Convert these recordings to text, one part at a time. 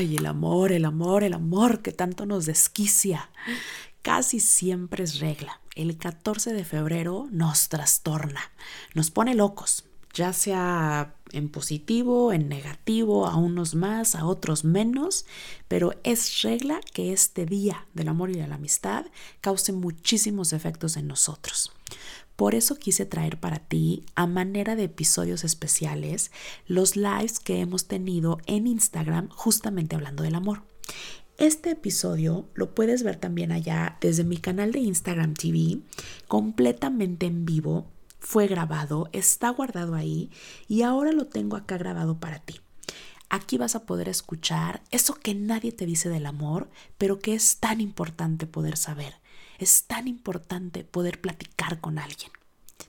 Ay, el amor, el amor, el amor que tanto nos desquicia. Casi siempre es regla. El 14 de febrero nos trastorna, nos pone locos, ya sea en positivo, en negativo, a unos más, a otros menos, pero es regla que este día del amor y de la amistad cause muchísimos efectos en nosotros. Por eso quise traer para ti, a manera de episodios especiales, los lives que hemos tenido en Instagram justamente hablando del amor. Este episodio lo puedes ver también allá desde mi canal de Instagram TV, completamente en vivo fue grabado, está guardado ahí y ahora lo tengo acá grabado para ti. Aquí vas a poder escuchar eso que nadie te dice del amor, pero que es tan importante poder saber. Es tan importante poder platicar con alguien.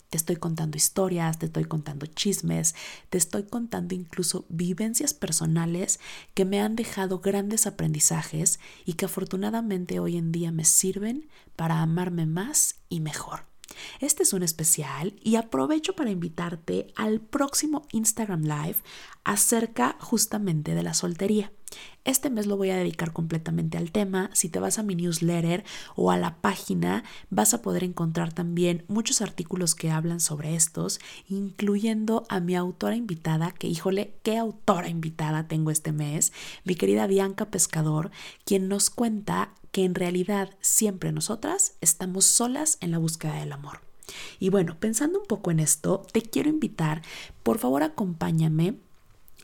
Te estoy contando historias, te estoy contando chismes, te estoy contando incluso vivencias personales que me han dejado grandes aprendizajes y que afortunadamente hoy en día me sirven para amarme más y mejor. Este es un especial y aprovecho para invitarte al próximo Instagram Live acerca justamente de la soltería. Este mes lo voy a dedicar completamente al tema. Si te vas a mi newsletter o a la página, vas a poder encontrar también muchos artículos que hablan sobre estos, incluyendo a mi autora invitada, que híjole, qué autora invitada tengo este mes, mi querida Bianca Pescador, quien nos cuenta que en realidad siempre nosotras estamos solas en la búsqueda del amor. Y bueno, pensando un poco en esto, te quiero invitar, por favor acompáñame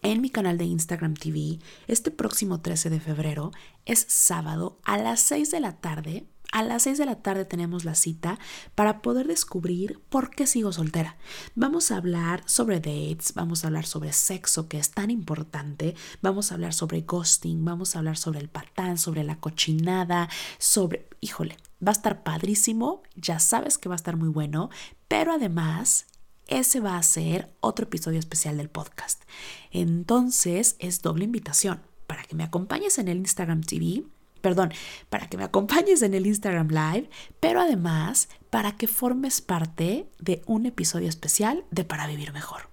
en mi canal de Instagram TV este próximo 13 de febrero. Es sábado a las 6 de la tarde a las 6 de la tarde tenemos la cita para poder descubrir por qué sigo soltera. Vamos a hablar sobre dates, vamos a hablar sobre sexo que es tan importante, vamos a hablar sobre ghosting, vamos a hablar sobre el patán, sobre la cochinada, sobre, híjole, va a estar padrísimo, ya sabes que va a estar muy bueno, pero además ese va a ser otro episodio especial del podcast. Entonces es doble invitación para que me acompañes en el Instagram TV perdón, para que me acompañes en el Instagram Live, pero además para que formes parte de un episodio especial de Para Vivir Mejor.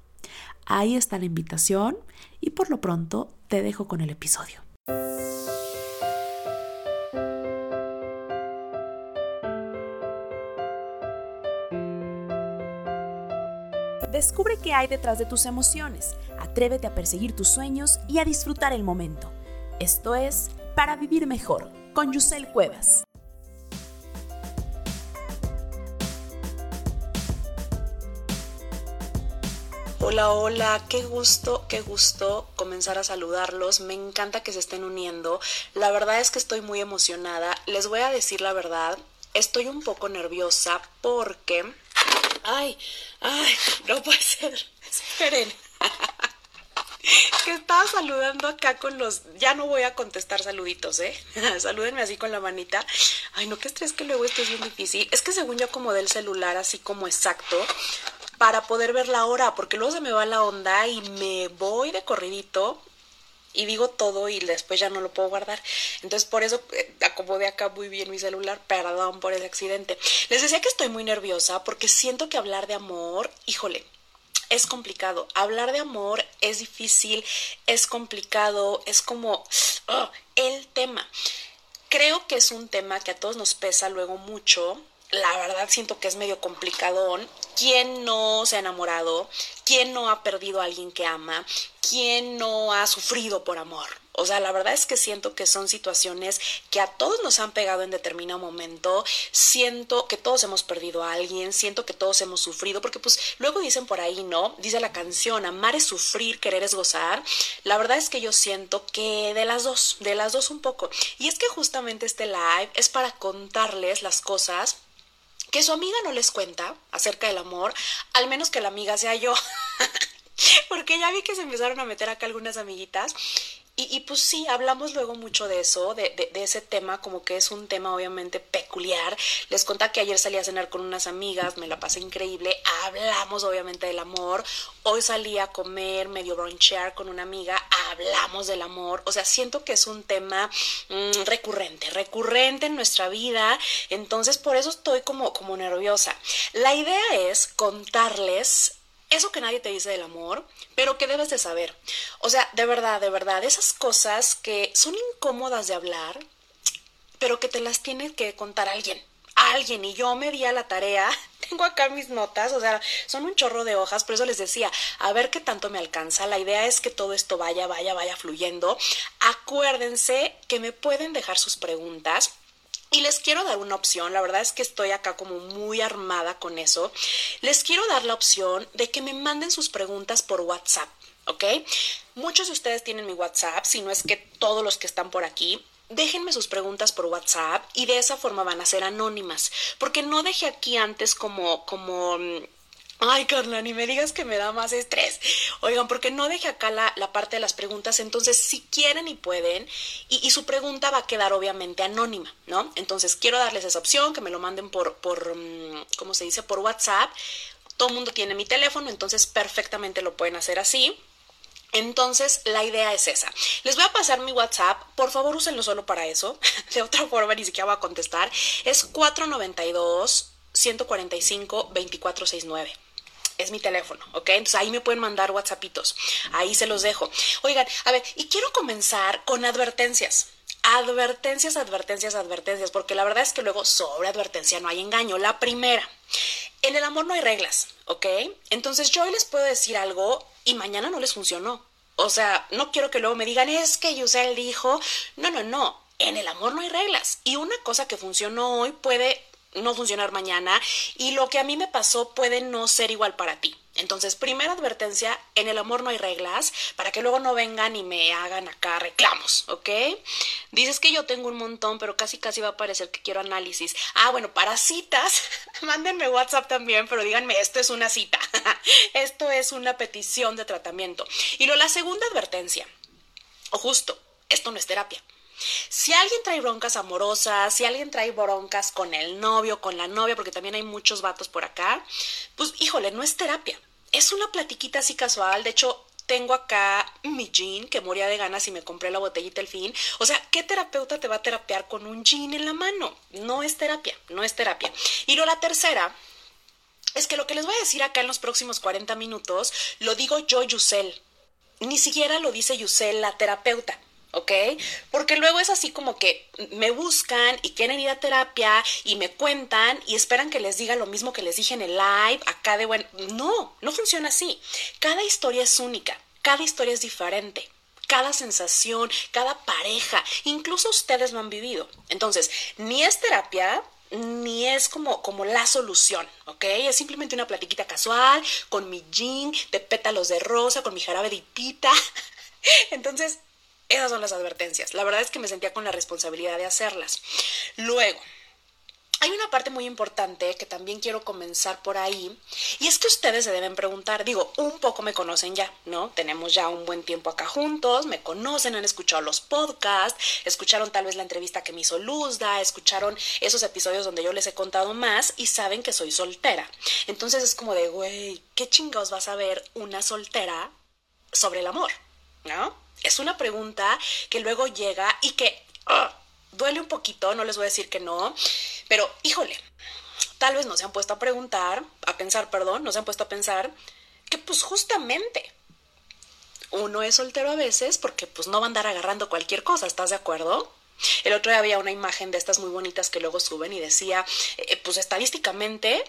Ahí está la invitación y por lo pronto te dejo con el episodio. Descubre qué hay detrás de tus emociones, atrévete a perseguir tus sueños y a disfrutar el momento. Esto es para vivir mejor con Yusel Cuevas. Hola, hola, qué gusto, qué gusto comenzar a saludarlos. Me encanta que se estén uniendo. La verdad es que estoy muy emocionada. Les voy a decir la verdad, estoy un poco nerviosa porque... Ay, ay, no puede ser. Esperen. Que estaba saludando acá con los. Ya no voy a contestar saluditos, ¿eh? Salúdenme así con la manita. Ay, no, qué estrés que luego esto es bien difícil. Es que según yo acomodé el celular así como exacto para poder ver la hora, porque luego se me va la onda y me voy de corridito y digo todo y después ya no lo puedo guardar. Entonces por eso eh, acomodé acá muy bien mi celular, perdón por ese accidente. Les decía que estoy muy nerviosa porque siento que hablar de amor, híjole, es complicado. Hablar de amor es difícil, es complicado, es como oh, el tema. Creo que es un tema que a todos nos pesa luego mucho. La verdad siento que es medio complicado. ¿Quién no se ha enamorado? ¿Quién no ha perdido a alguien que ama? ¿Quién no ha sufrido por amor? O sea, la verdad es que siento que son situaciones que a todos nos han pegado en determinado momento. Siento que todos hemos perdido a alguien, siento que todos hemos sufrido, porque pues luego dicen por ahí, ¿no? Dice la canción, amar es sufrir, querer es gozar. La verdad es que yo siento que de las dos, de las dos un poco. Y es que justamente este live es para contarles las cosas que su amiga no les cuenta acerca del amor, al menos que la amiga sea yo. Porque ya vi que se empezaron a meter acá algunas amiguitas y, pues sí, hablamos luego mucho de eso, de, de, ese tema, como que es un tema obviamente peculiar. Les conté que ayer salí a cenar con unas amigas, me la pasé increíble, hablamos obviamente del amor. Hoy salí a comer, medio bronchear con una amiga, hablamos del amor. O sea, siento que es un tema mm, recurrente, recurrente en nuestra vida. Entonces, por eso estoy como, como nerviosa. La idea es contarles eso que nadie te dice del amor, pero que debes de saber. O sea, de verdad, de verdad, esas cosas que son incómodas de hablar, pero que te las tiene que contar alguien. Alguien, y yo me di a la tarea, tengo acá mis notas, o sea, son un chorro de hojas, por eso les decía, a ver qué tanto me alcanza. La idea es que todo esto vaya, vaya, vaya fluyendo. Acuérdense que me pueden dejar sus preguntas y les quiero dar una opción, la verdad es que estoy acá como muy armada con eso. Les quiero dar la opción de que me manden sus preguntas por WhatsApp, ¿ok? Muchos de ustedes tienen mi WhatsApp, si no es que todos los que están por aquí. Déjenme sus preguntas por WhatsApp y de esa forma van a ser anónimas, porque no dejé aquí antes como como mm, Ay, Carla, ni me digas que me da más estrés. Oigan, porque no deje acá la, la parte de las preguntas, entonces si quieren y pueden, y, su pregunta va a quedar obviamente anónima, ¿no? Entonces quiero darles esa opción, que me lo manden por, por mm, ¿cómo se dice? Por WhatsApp. Todo el mundo tiene mi teléfono, entonces perfectamente lo pueden hacer así. Entonces, la idea es esa. Les voy a pasar mi WhatsApp. Por favor, úsenlo solo para eso. De otra forma, ni siquiera voy a contestar. Es 492 145 2469 es mi teléfono, ¿ok? Entonces ahí me pueden mandar WhatsAppitos, ahí se los dejo. Oigan, a ver, y quiero comenzar con advertencias. Advertencias, advertencias, advertencias, porque la verdad es que luego sobre advertencia no hay engaño. La primera, en el amor no hay reglas, ¿ok? Entonces yo hoy les puedo decir algo y mañana no les funcionó. O sea, no quiero que luego me digan, es que Yusel dijo, no, no, no, en el amor no hay reglas. Y una cosa que funcionó hoy puede no funcionar mañana y lo que a mí me pasó puede no ser igual para ti. Entonces, primera advertencia, en el amor no hay reglas para que luego no vengan y me hagan acá reclamos, ¿ok? Dices que yo tengo un montón, pero casi casi va a parecer que quiero análisis. Ah, bueno, para citas, mándenme WhatsApp también, pero díganme, esto es una cita, esto es una petición de tratamiento. Y lo la segunda advertencia, o justo, esto no es terapia. Si alguien trae broncas amorosas, si alguien trae broncas con el novio, con la novia, porque también hay muchos vatos por acá, pues híjole, no es terapia. Es una platiquita así casual. De hecho, tengo acá mi jean que moría de ganas y me compré la botellita al fin. O sea, ¿qué terapeuta te va a terapear con un jean en la mano? No es terapia, no es terapia. Y lo la tercera es que lo que les voy a decir acá en los próximos 40 minutos lo digo yo, Yusel. Ni siquiera lo dice Yusel, la terapeuta. ¿Ok? Porque luego es así como que me buscan y quieren ir a terapia y me cuentan y esperan que les diga lo mismo que les dije en el live, acá de bueno, no, no funciona así. Cada historia es única, cada historia es diferente. Cada sensación, cada pareja, incluso ustedes lo han vivido. Entonces, ni es terapia, ni es como, como la solución, ¿ok? Es simplemente una platiquita casual, con mi jean de pétalos de rosa, con mi jarabe de hipita. Entonces, esas son las advertencias. La verdad es que me sentía con la responsabilidad de hacerlas. Luego, hay una parte muy importante que también quiero comenzar por ahí, y es que ustedes se deben preguntar, digo, un poco me conocen ya, ¿no? Tenemos ya un buen tiempo acá juntos, me conocen, han escuchado los podcasts, escucharon tal vez la entrevista que me hizo Luzda, escucharon esos episodios donde yo les he contado más y saben que soy soltera. Entonces es como de, güey, ¿qué chingados vas a ver una soltera sobre el amor? ¿No? Es una pregunta que luego llega y que ah, duele un poquito, no les voy a decir que no, pero híjole, tal vez no se han puesto a preguntar, a pensar, perdón, no se han puesto a pensar que pues justamente uno es soltero a veces porque pues no va a andar agarrando cualquier cosa, ¿estás de acuerdo? El otro día había una imagen de estas muy bonitas que luego suben y decía, eh, pues estadísticamente,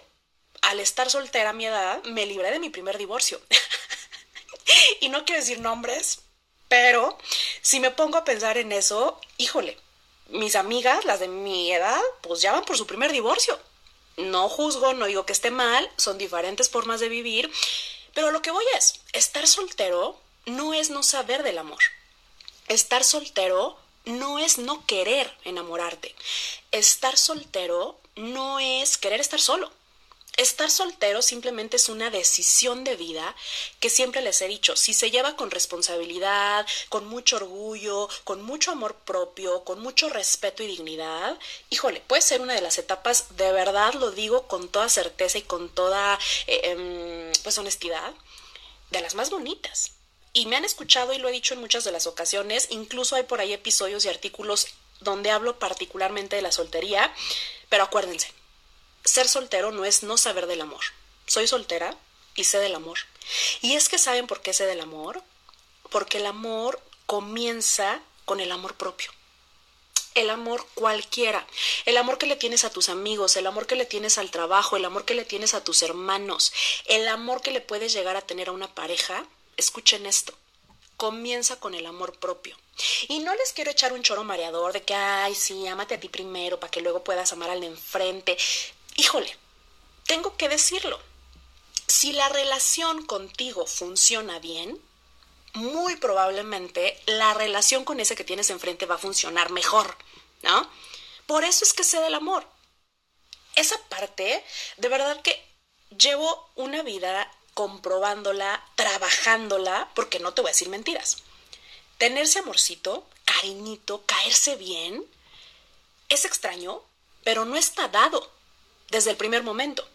al estar soltera a mi edad, me libré de mi primer divorcio. y no quiero decir nombres, pero si me pongo a pensar en eso, híjole, mis amigas, las de mi edad, pues ya van por su primer divorcio. No juzgo, no digo que esté mal, son diferentes formas de vivir, pero lo que voy es, estar soltero no es no saber del amor. Estar soltero no es no querer enamorarte. Estar soltero no es querer estar solo. Estar soltero simplemente es una decisión de vida que siempre les he dicho, si se lleva con responsabilidad, con mucho orgullo, con mucho amor propio, con mucho respeto y dignidad, híjole, puede ser una de las etapas, de verdad lo digo con toda certeza y con toda eh, em, pues honestidad, de las más bonitas. Y me han escuchado y lo he dicho en muchas de las ocasiones, incluso hay por ahí episodios y artículos donde hablo particularmente de la soltería, pero acuérdense, ser soltero no es no saber del amor. Soy soltera, y sé del amor. Y es que saben por qué sé del amor. Porque el amor comienza con el amor propio. El amor cualquiera. El amor que le tienes a tus amigos, el amor que le tienes al trabajo, el amor que le tienes a tus hermanos, el amor que le puedes llegar a tener a una pareja. Escuchen esto. Comienza con el amor propio. Y no les quiero echar un choro mareador de que, ay, sí, ámate a ti primero para que luego puedas amar al de enfrente. Híjole, tengo que decirlo. Si la relación contigo funciona bien, muy probablemente la relación con ese que tienes enfrente va a funcionar mejor, ¿no? Por eso es que sé del amor. Esa parte, de verdad que llevo una vida comprobándola, trabajándola, porque no te voy a decir mentiras. Tenerse amorcito, cariñito, caerse bien, es extraño, pero no está dado desde el primer momento.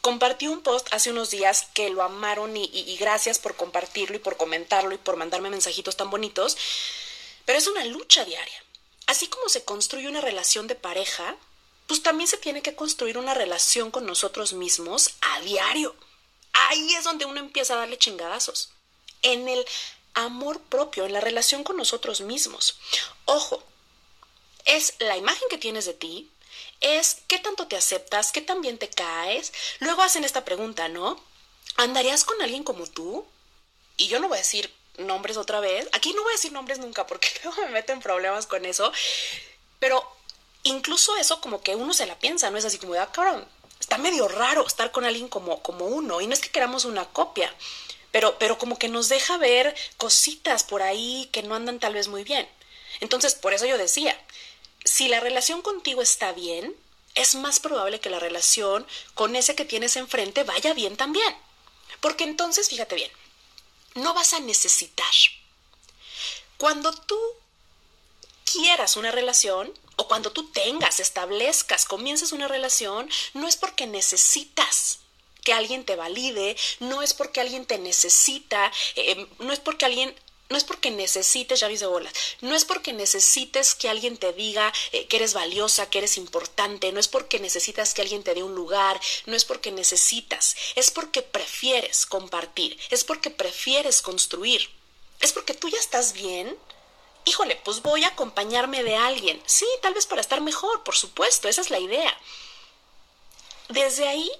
Compartí un post hace unos días que lo amaron y, gracias por compartirlo y por comentarlo y por mandarme mensajitos tan bonitos, pero es una lucha diaria. Así como se construye una relación de pareja, pues también se tiene que construir una relación con nosotros mismos a diario. Ahí es donde uno empieza a darle chingadazos. En el amor propio, en la relación con nosotros mismos. Ojo, es la imagen que tienes de ti, es qué tanto te aceptas, qué tan bien te caes. Luego hacen esta pregunta, ¿no? ¿Andarías con alguien como tú? Y yo no voy a decir nombres otra vez. Aquí no voy a decir nombres nunca porque luego me meten problemas con eso. Pero incluso eso como que uno se la piensa, ¿no? Es así como ah, cabrón, está medio raro estar con alguien como, como uno. Y no es que queramos una copia, pero, pero como que nos deja ver cositas por ahí que no andan tal vez muy bien. Entonces, por eso yo decía, si la relación contigo está bien, es más probable que la relación con ese que tienes enfrente vaya bien también. Porque entonces, fíjate bien, no vas a necesitar. Cuando tú quieras una relación, o cuando tú tengas, establezcas, comiences una relación, no es porque necesitas que alguien te valide, no es porque alguien te necesita, eh, no es porque alguien no es porque necesites llaves de bolas, no es porque necesites que alguien te diga eh, que eres valiosa, que eres importante, no es porque necesitas que alguien te dé un lugar, no es porque necesitas, es porque prefieres compartir, es porque prefieres construir, es porque tú ya estás bien. Híjole, pues voy a acompañarme de alguien. Sí, tal vez para estar mejor, por supuesto, esa es la idea. Desde ahí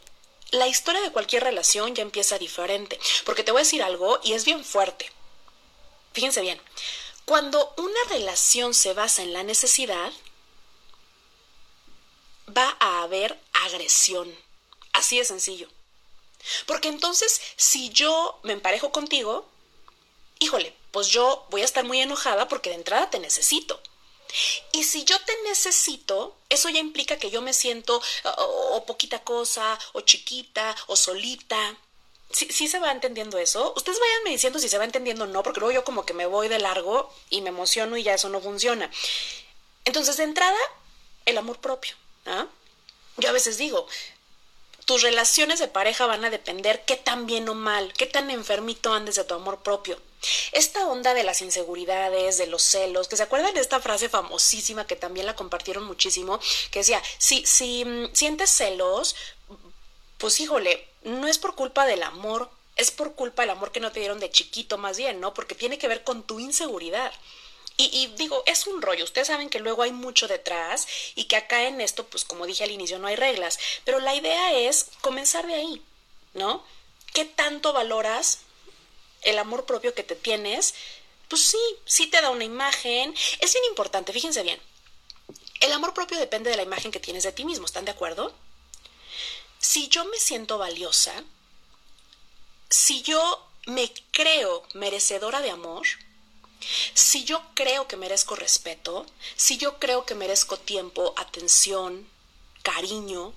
la historia de cualquier relación ya empieza diferente. Porque te voy a decir algo y es bien fuerte. Fíjense bien, cuando una relación se basa en la necesidad, va a haber agresión. Así de sencillo. Porque entonces, si yo me emparejo contigo, híjole, pues yo voy a estar muy enojada porque de entrada te necesito. Y si yo te necesito, eso ya implica que yo me siento o, poquita cosa, o chiquita, o solita. ¿Sí, se va entendiendo eso? Ustedes vayanme diciendo si se va entendiendo o no, porque luego yo como que me voy de largo y me emociono y ya eso no funciona. Entonces, de entrada, el amor propio. ¿ah? Yo a veces digo, tus relaciones de pareja van a depender qué tan bien o mal, qué tan enfermito andes de tu amor propio. Esta onda de las inseguridades, de los celos, que se acuerdan de esta frase famosísima que también la compartieron muchísimo, que decía, si, si mm, sientes celos, pues híjole, no es por culpa del amor, es por culpa del amor que no te dieron de chiquito más bien, ¿no? Porque tiene que ver con tu inseguridad. Y, digo, es un rollo. Ustedes saben que luego hay mucho detrás y que acá en esto, pues como dije al inicio, no hay reglas. Pero la idea es comenzar de ahí, ¿no? ¿Qué tanto valoras el amor propio que te tienes? Pues sí, sí te da una imagen. Es bien importante, fíjense bien. El amor propio depende de la imagen que tienes de ti mismo, ¿están de acuerdo? Si yo me siento valiosa, si yo me creo merecedora de amor, si yo creo que merezco respeto, si yo creo que merezco tiempo, atención, cariño,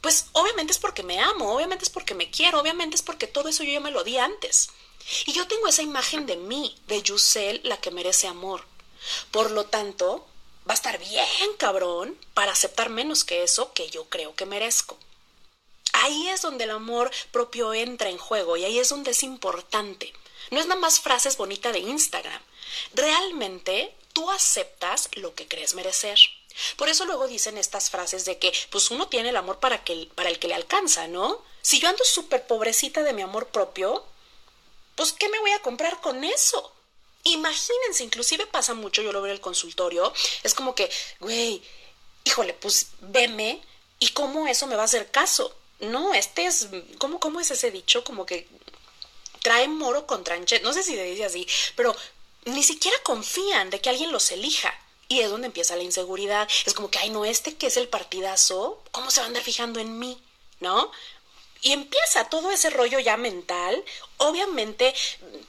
pues obviamente es porque me amo, obviamente es porque me quiero, obviamente es porque todo eso yo ya me lo di antes. Y yo tengo esa imagen de mí, de Yusel, la que merece amor. Por lo tanto, va a estar bien cabrón para aceptar menos que eso que yo creo que merezco. Ahí es donde el amor propio entra en juego y ahí es donde es importante. No es nada más frases bonitas de Instagram. Realmente tú aceptas lo que crees merecer. Por eso luego dicen estas frases de que pues uno tiene el amor para, que, para el que le alcanza, ¿no? Si yo ando súper pobrecita de mi amor propio, pues ¿qué me voy a comprar con eso? Imagínense, inclusive pasa mucho, yo lo veo en el consultorio, es como que, güey, híjole, pues veme y cómo eso me va a hacer caso. No, este es, ¿cómo, cómo es ese dicho? Como que trae moro con tranche, no sé si se dice así, pero ni siquiera confían de que alguien los elija. Y es donde empieza la inseguridad. Es como que, ay, no, este que es el partidazo, ¿cómo se va a andar fijando en mí? ¿No? Y empieza todo ese rollo ya mental, obviamente,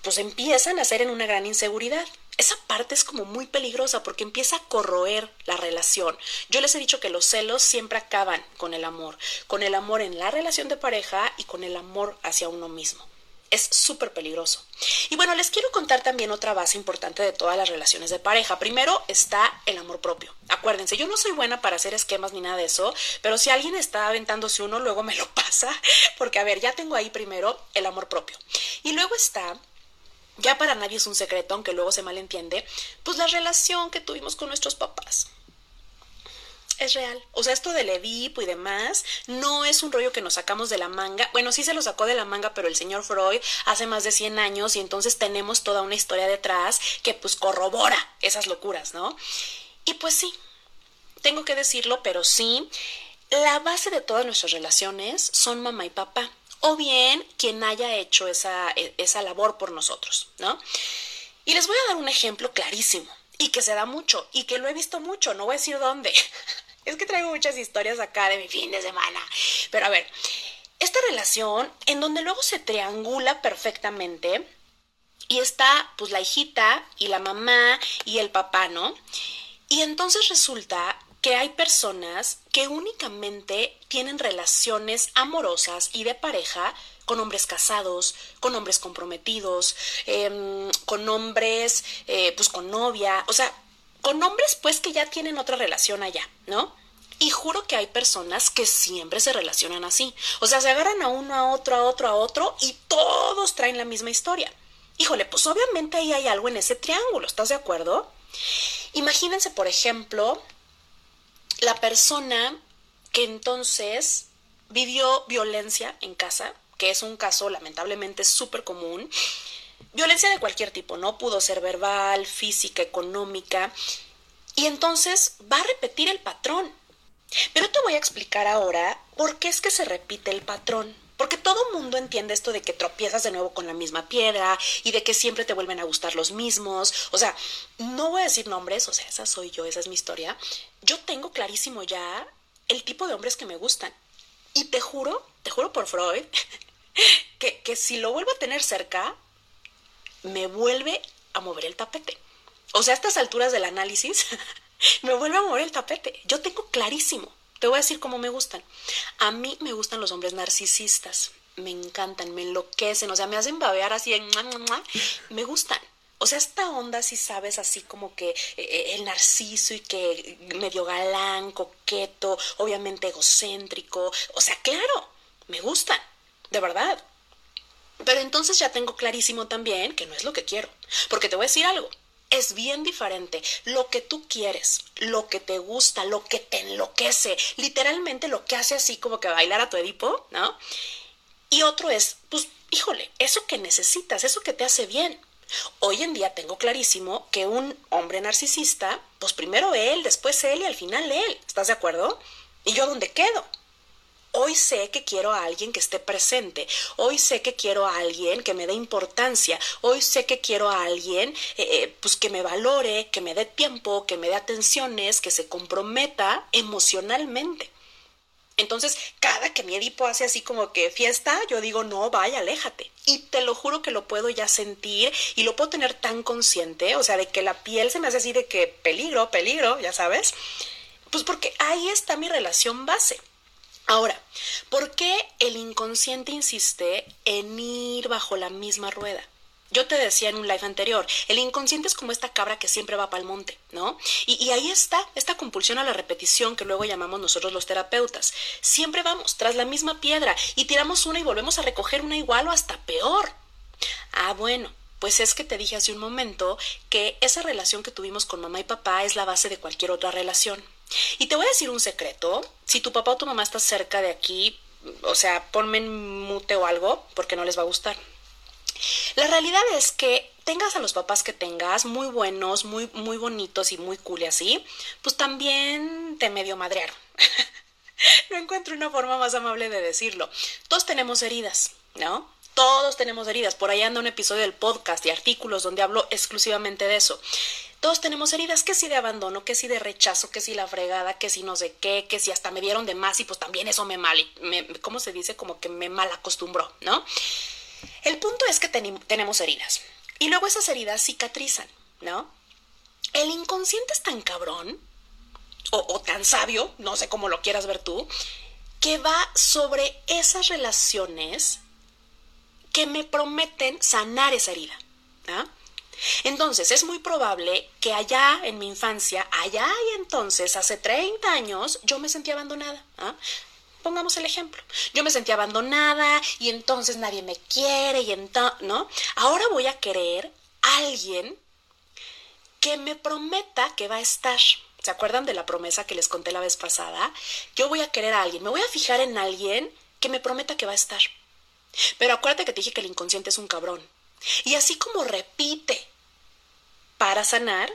pues empiezan a ser en una gran inseguridad. Esa parte es como muy peligrosa porque empieza a corroer la relación. Yo les he dicho que los celos siempre acaban con el amor, con el amor en la relación de pareja y con el amor hacia uno mismo es súper peligroso. Y bueno, les quiero contar también otra base importante de todas las relaciones de pareja. Primero está el amor propio. Acuérdense, yo no soy buena para hacer esquemas ni nada de eso, pero si alguien está aventándose uno, luego me lo pasa, porque a ver, ya tengo ahí primero el amor propio. Y luego está ya para nadie es un secreto, aunque luego se malentiende, pues la relación que tuvimos con nuestros papás es real. O sea, esto del Edipo y demás no es un rollo que nos sacamos de la manga. Bueno, sí se lo sacó de la manga, pero el señor Freud hace más de 100 años y entonces tenemos toda una historia detrás que pues corrobora esas locuras, ¿no? Y pues sí, tengo que decirlo, pero sí, la base de todas nuestras relaciones son mamá y papá. O bien quien haya hecho esa, e, esa labor por nosotros, ¿no? Y les voy a dar un ejemplo clarísimo y que se da mucho y que lo he visto mucho, no voy a decir dónde. Es que traigo muchas historias acá de mi fin de semana. Pero a ver, esta relación en donde luego se triangula perfectamente y está pues la hijita y la mamá y el papá, ¿no? Y entonces resulta que hay personas que únicamente tienen relaciones amorosas y de pareja con hombres casados, con hombres comprometidos, em, con hombres eh, pues con novia, o sea, con hombres pues que ya tienen otra relación allá, ¿no? Y juro que hay personas que siempre se relacionan así. O sea, se agarran a uno, a otro, a otro, a otro y todos traen la misma historia. Híjole, pues obviamente ahí hay algo en ese triángulo, ¿estás de acuerdo? Imagínense, por ejemplo, la persona que entonces vivió violencia en casa, que es un caso lamentablemente súper común, violencia de cualquier tipo, ¿no? Pudo ser verbal, física, económica, y entonces va a repetir el patrón. Pero te voy a explicar ahora por qué es que se repite el patrón. Porque todo mundo entiende esto de que tropiezas de nuevo con la misma piedra y de que siempre te vuelven a gustar los mismos. O sea, no voy a decir nombres, o sea, esa soy yo, esa es mi historia. Yo tengo clarísimo ya el tipo de hombres que me gustan. Y te juro, te juro por Freud, que, que si lo vuelvo a tener cerca, me vuelve a mover el tapete. O sea, a estas alturas del análisis, me vuelve a mover el tapete. Yo tengo clarísimo. Te voy a decir cómo me gustan. A mí me gustan los hombres narcisistas. Me encantan, me enloquecen, o sea, me hacen babear así en... Me gustan. O sea, esta onda, si sabes, así como que eh, eh, el narciso y que medio galán, coqueto, obviamente egocéntrico. O sea, claro, me gustan, de verdad. Pero entonces ya tengo clarísimo también que no es lo que quiero. Porque te voy a decir algo, es bien diferente. Lo que tú quieres, lo que te gusta, lo que te enloquece, literalmente lo que hace así como que bailar a tu Edipo, ¿no? Y otro es, pues, híjole, eso que necesitas, eso que te hace bien. Hoy en día tengo clarísimo que un hombre narcisista, pues primero él, después él y al final él. ¿Estás de acuerdo? ¿Y yo dónde quedo? Hoy sé que quiero a alguien que esté presente. Hoy sé que quiero a alguien que me dé importancia. Hoy sé que quiero a alguien eh, eh, pues que me valore, que me dé tiempo, que me dé atenciones, que se comprometa emocionalmente. Entonces, cada que mi Edipo hace así como que fiesta, yo digo, no, vaya, aléjate. Y te lo juro que lo puedo ya sentir y lo puedo tener tan consciente, o sea, de que la piel se me hace así de que peligro, peligro, ya sabes. Pues porque ahí está mi relación base. Ahora, ¿por qué el inconsciente insiste en ir bajo la misma rueda? Yo te decía en un live anterior, el inconsciente es como esta cabra que siempre va para el monte, ¿no? Y, y, ahí está, esta compulsión a la repetición que luego llamamos nosotros los terapeutas. Siempre vamos tras la misma piedra y tiramos una y volvemos a recoger una igual o hasta peor. Ah, bueno, Pues es que te dije hace un momento que esa relación que tuvimos con mamá y papá es la base de cualquier otra relación. Y te voy a decir un secreto, si tu papá o tu mamá está cerca de aquí, o sea, ponme en mute o algo, porque no les va a gustar. La realidad es que tengas a los papás que tengas, muy buenos, muy, muy bonitos y muy cool y así, pues también te medio madrearon. no encuentro una forma más amable de decirlo. Todos tenemos heridas, ¿no? Todos tenemos heridas. Por ahí anda un episodio del podcast y artículos donde hablo exclusivamente de eso. Todos tenemos heridas, que si de abandono, que si de rechazo, que si la fregada, que si no sé qué, que si hasta me dieron de más y pues también eso me mal, ¿cómo se dice? Como que me mal acostumbró, ¿no? El punto es que tenemos heridas y luego esas heridas cicatrizan, ¿no? El inconsciente es tan cabrón o, tan sabio, no sé cómo lo quieras ver tú, que va sobre esas relaciones que me prometen sanar esa herida. ¿ah? Entonces, es muy probable que allá en mi infancia, allá y entonces, hace 30 años, yo me sentí abandonada. ¿ah? Pongamos el ejemplo. Yo me sentí abandonada y entonces nadie me quiere y entonces, ¿no? Ahora voy a querer a alguien que me prometa que va a estar. ¿Se acuerdan de la promesa que les conté la vez pasada? Yo voy a querer a alguien, me voy a fijar en alguien que me prometa que va a estar. Pero acuérdate que te dije que el inconsciente es un cabrón. Y así como repite para sanar,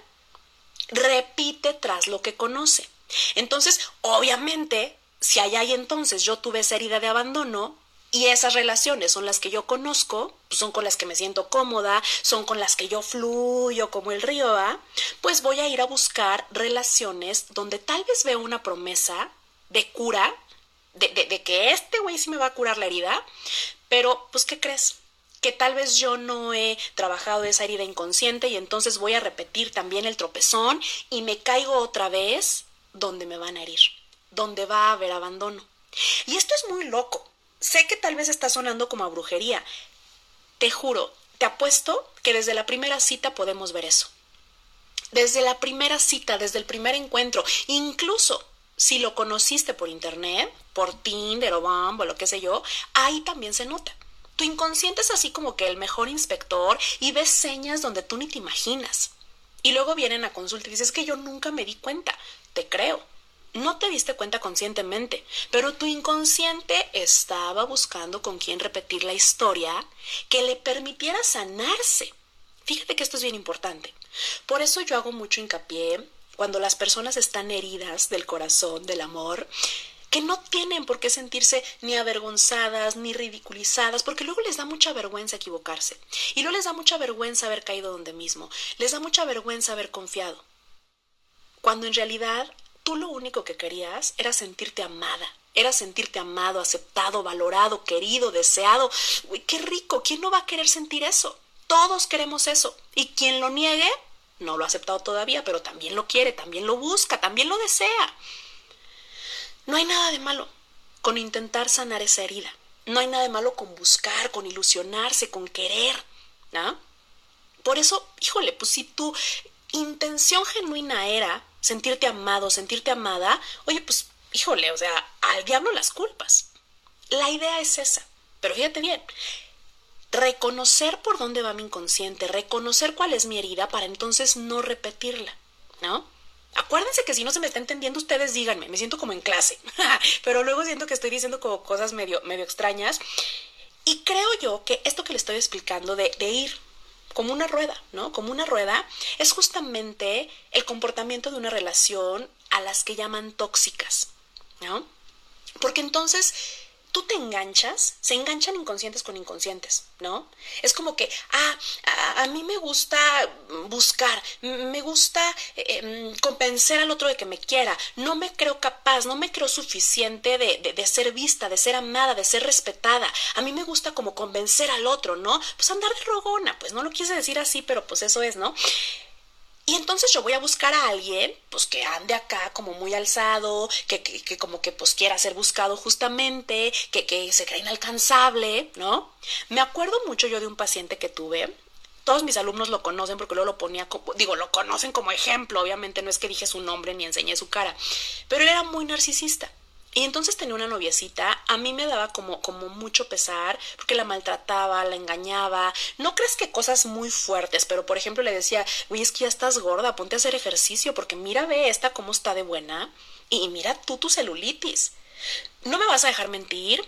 repite tras lo que conoce. Entonces, obviamente, si allá y entonces yo tuve esa herida de abandono y esas relaciones son las que yo conozco, pues son con las que me siento cómoda, son con las que yo fluyo como el río, ¿ah? pues voy a ir a buscar relaciones donde tal vez veo una promesa de cura, de, de que este güey sí me va a curar la herida, pero pues ¿qué crees? que tal vez yo no he trabajado esa herida inconsciente y entonces voy a repetir también el tropezón y me caigo otra vez donde me van a herir donde va a haber abandono. Y esto es muy loco. Sé que tal vez está sonando como a brujería. Te juro, te apuesto que desde la primera cita podemos ver eso. Desde la primera cita, desde el primer encuentro, incluso si lo conociste por internet, por Tinder o Bumble o lo que sé yo, ahí también se nota. Tu inconsciente es así como que el mejor inspector y ves señas donde tú ni te imaginas. Y luego vienen a consulta y dices que yo nunca me di cuenta. Te creo no te diste cuenta conscientemente, pero tu inconsciente estaba buscando con quién repetir la historia que le permitiera sanarse. Fíjate que esto es bien importante. Por eso yo hago mucho hincapié cuando las personas están heridas del corazón, del amor, que no tienen por qué sentirse ni avergonzadas ni ridiculizadas, porque luego les da mucha vergüenza equivocarse. Y luego les da mucha vergüenza haber caído donde mismo, les da mucha vergüenza haber confiado. Cuando en realidad tú lo único que querías era sentirte amada, era sentirte amado, aceptado, valorado, querido, deseado. Uy, qué rico, ¿quién no va a querer sentir eso? Todos queremos eso. Y quien lo niegue, no lo ha aceptado todavía, pero también lo quiere, también lo busca, también lo desea. No hay nada de malo con intentar sanar esa herida. No hay nada de malo con buscar, con ilusionarse, con querer. ¿no? Por eso, híjole, pues si tu intención genuina era sentirte amado, sentirte amada, oye, pues, híjole, o sea, al diablo las culpas. La idea es esa. Pero fíjate bien, reconocer por dónde va mi inconsciente, reconocer cuál es mi herida para entonces no repetirla, ¿no? Acuérdense que si no se me está entendiendo, ustedes díganme, me siento como en clase, pero luego siento que estoy diciendo como cosas medio, medio extrañas. Y creo yo que esto que le estoy explicando de, de ir como una rueda, ¿no? Como una rueda es justamente el comportamiento de una relación a las que llaman tóxicas, ¿no? Porque entonces tú te enganchas, se enganchan inconscientes con inconscientes, ¿no? Es como que, ah, a, mí me gusta buscar, me gusta eh, em, convencer al otro de que me quiera, no me creo capaz, no me creo suficiente de, de, ser vista, de ser amada, de ser respetada. A mí me gusta como convencer al otro, ¿no? Pues andar de rogona, pues no lo quise decir así, pero pues eso es, ¿no? Y entonces yo voy a buscar a alguien, pues que ande acá como muy alzado, que, que, como que pues quiera ser buscado justamente, que, que se cree inalcanzable, ¿no? Me acuerdo mucho yo de un paciente que tuve, todos mis alumnos lo conocen porque luego lo ponía, como, digo, lo conocen como ejemplo, obviamente no es que dije su nombre ni enseñé su cara, pero él era muy narcisista. Y entonces tenía una noviecita, a mí me daba como, como mucho pesar, porque la maltrataba, la engañaba. No crees que cosas muy fuertes, pero por ejemplo le decía, oye, es que ya estás gorda, ponte a hacer ejercicio, porque mira, ve esta cómo está de buena. Y mira tú tu celulitis. No me vas a dejar mentir.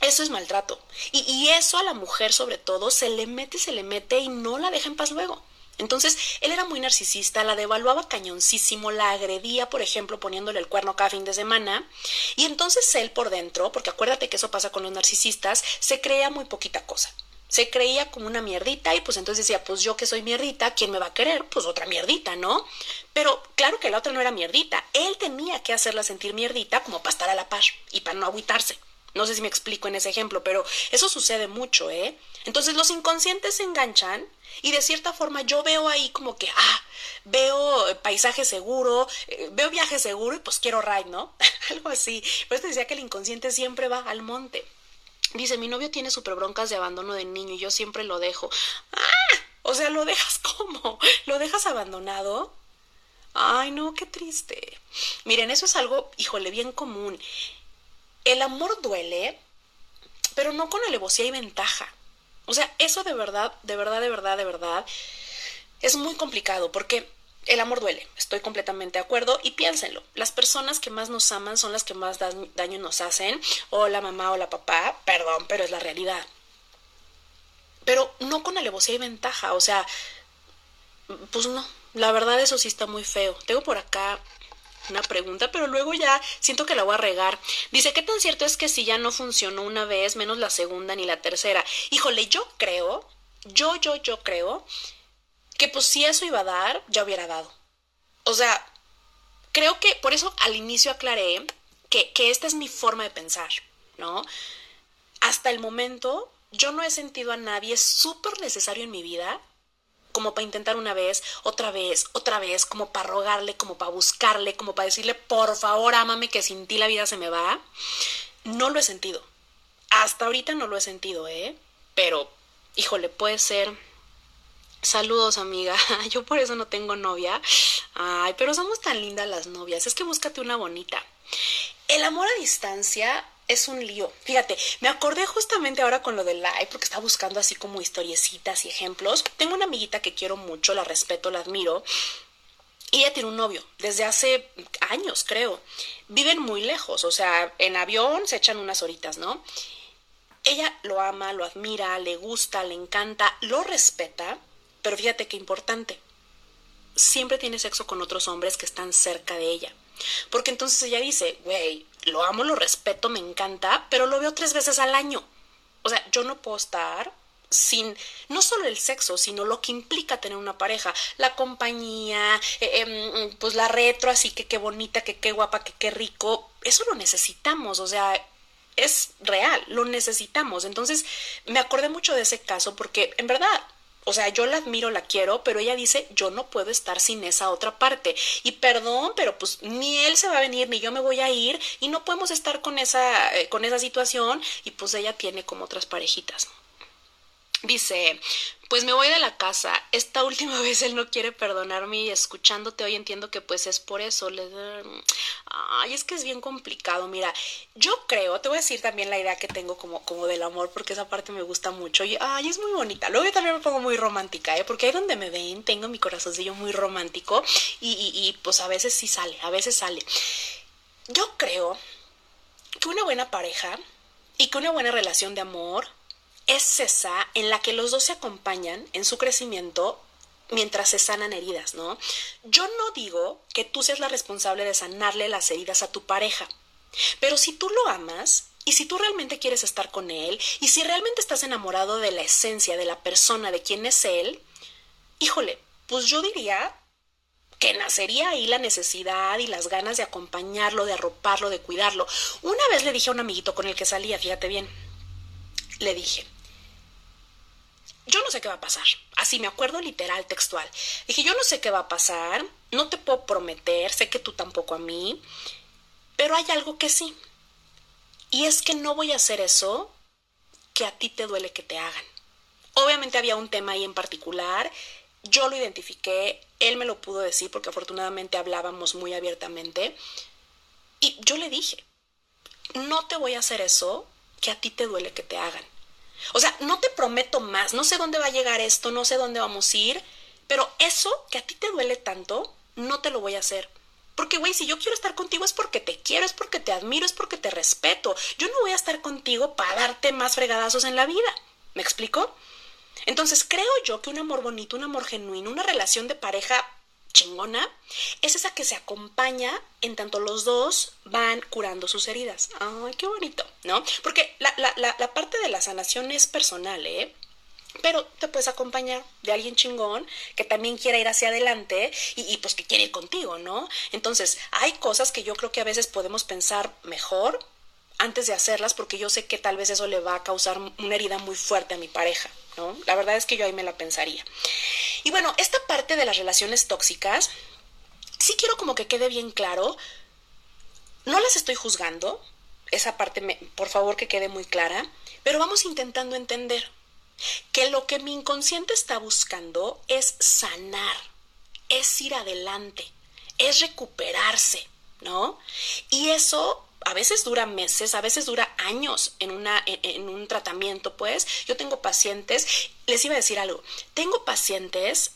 Eso es maltrato. Y, y eso a la mujer sobre todo se le mete, se le mete y no la deja en paz luego. Entonces, él era muy narcisista, la devaluaba cañoncísimo, la agredía, por ejemplo, poniéndole el cuerno cada fin de semana. Y entonces él por dentro, porque acuérdate que eso pasa con los narcisistas, se creía muy poquita cosa. Se creía como una mierdita y pues entonces decía, pues yo que soy mierdita, ¿quién me va a querer? Pues otra mierdita, ¿no? Pero claro que la otra no era mierdita. Él tenía que hacerla sentir mierdita como para estar a la par y para no agüitarse. No sé si me explico en ese ejemplo, pero eso sucede mucho, ¿eh? Entonces los inconscientes se enganchan y de cierta forma yo veo ahí como que, ah, veo paisaje seguro, eh, veo viaje seguro y pues quiero ride, ¿no? Algo así. Por eso decía que el inconsciente siempre va al monte. Dice, mi novio tiene super broncas de abandono de niño y yo siempre lo dejo. ¡Ah! O sea, ¿lo dejas cómo? ¿Lo dejas abandonado? Ay, no, qué triste. Miren, eso es algo, híjole, bien común. El amor duele, pero no con alevosía y ventaja. O sea, eso de verdad, de verdad, de verdad, de verdad, es muy complicado porque el amor duele, estoy completamente de acuerdo y piénsenlo, las personas que más nos aman son las que más daño nos hacen, o la mamá o la papá, perdón, pero es la realidad. Pero no con alevosía y ventaja, o sea, pues no, la verdad eso sí está muy feo. Tengo por acá una pregunta, pero luego ya siento que la voy a regar. Dice, ¿qué tan cierto es que si ya no funcionó una vez, menos la segunda ni la tercera? Híjole, yo creo, yo, yo, yo creo que pues si eso iba a dar, ya hubiera dado. O sea, creo que por eso al inicio aclaré que, que esta es mi forma de pensar, ¿no? Hasta el momento yo no he sentido a nadie súper necesario en mi vida como para intentar una vez, otra vez, otra vez, como para rogarle, como para buscarle, como para decirle, por favor, ámame, que sin ti la vida se me va. No lo he sentido. Hasta ahorita no lo he sentido, ¿eh? Pero, híjole, puede ser. Saludos, amiga. Yo por eso no tengo novia. Ay, pero somos tan lindas las novias. Es que búscate una bonita. El amor a distancia es un lío. Fíjate, me acordé justamente ahora con lo del live, porque estaba buscando así como historiecitas y ejemplos. Tengo una amiguita que quiero mucho, la respeto, la admiro. Y ella tiene un novio desde hace años, creo. Viven muy lejos, o sea, en avión se echan unas horitas, ¿no? Ella lo ama, lo admira, le gusta, le encanta, lo respeta, pero fíjate qué importante. Siempre tiene sexo con otros hombres que están cerca de ella. Porque entonces ella dice, güey, lo amo, lo respeto, me encanta, pero lo veo tres veces al año. O sea, yo no puedo estar sin no solo el sexo, sino lo que implica tener una pareja, la compañía, eh, em, pues la retro, así que qué bonita, que qué guapa, que qué rico, eso lo necesitamos, o sea, es real, lo necesitamos. Entonces, me acordé mucho de ese caso porque en verdad o sea, yo la admiro, la quiero, pero ella dice, yo no puedo estar sin esa otra parte. Y perdón, pero pues ni él se va a venir, ni yo me voy a ir, y no podemos estar con esa, eh, con esa situación, y pues ella tiene como otras parejitas. Dice, pues me voy de la casa. Esta última vez él no quiere perdonarme y escuchándote hoy entiendo que pues es por eso. Ay, es que es bien complicado. Mira, yo creo, te voy a decir también la idea que tengo como, como del amor, porque esa parte me gusta mucho. Y ay, es muy bonita. Luego yo también me pongo muy romántica, ¿eh? Porque ahí donde me ven tengo mi corazoncillo muy romántico y, y, y pues a veces sí sale, a veces sale. Yo creo que una buena pareja y que una buena relación de amor es esa en la que los dos se acompañan en su crecimiento mientras se sanan heridas, ¿no? Yo no digo que tú seas la responsable de sanarle las heridas a tu pareja, pero si tú lo amas y si tú realmente quieres estar con él y si realmente estás enamorado de la esencia de la persona, de quién es él, híjole, pues yo diría que nacería ahí la necesidad y las ganas de acompañarlo, de arroparlo, de cuidarlo. Una vez le dije a un amiguito con el que salía, fíjate bien, le dije, yo no sé qué va a pasar. Así me acuerdo literal, textual. Dije, yo no sé qué va a pasar, no te puedo prometer, sé que tú tampoco a mí, pero hay algo que sí. Y es que no voy a hacer eso que a ti te duele que te hagan. Obviamente había un tema ahí en particular, yo lo identifiqué, él me lo pudo decir porque afortunadamente hablábamos muy abiertamente. Y yo le dije, no te voy a hacer eso que a ti te duele que te hagan. O sea, no te prometo más, no sé dónde va a llegar esto, no sé dónde vamos a ir, pero eso que a ti te duele tanto, no te lo voy a hacer. Porque, güey, si yo quiero estar contigo es porque te quiero, es porque te admiro, es porque te respeto. Yo no voy a estar contigo para darte más fregadazos en la vida. ¿Me explico? Entonces, creo yo que un amor bonito, un amor genuino, una relación de pareja chingona, es esa que se acompaña en tanto los dos van curando sus heridas. Ay, qué bonito, ¿no? Porque la, la, la parte de la sanación es personal, ¿eh? pero te puedes acompañar de alguien chingón que también quiera ir hacia adelante y, pues que quiere ir contigo, ¿no? Entonces, hay cosas que yo creo que a veces podemos pensar mejor antes de hacerlas porque yo sé que tal vez eso le va a causar una herida muy fuerte a mi pareja, ¿no? La verdad es que yo ahí me la pensaría. Y bueno, esta parte de las relaciones tóxicas, sí quiero como que quede bien claro, no las estoy juzgando, esa parte por favor que quede muy clara, pero vamos intentando entender que lo que mi inconsciente está buscando es sanar, es ir adelante, es recuperarse, ¿no? Y eso a veces dura meses, a veces dura años en, una, en, un tratamiento, pues. Yo tengo pacientes, les iba a decir algo, tengo pacientes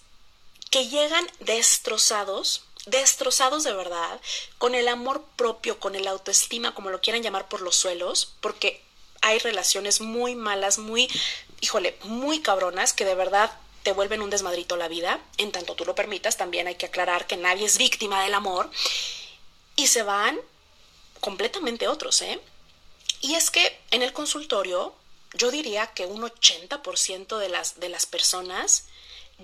que llegan destrozados, destrozados de verdad, con el amor propio, con el autoestima, como lo quieran llamar por los suelos, porque hay relaciones muy malas, muy híjole, muy cabronas que de verdad te vuelven un desmadrito la vida, en tanto tú lo permitas, también hay que aclarar que nadie es víctima del amor, y se van completamente otros, ¿eh? Y es que en el consultorio, yo diría que un 80% de las, de las personas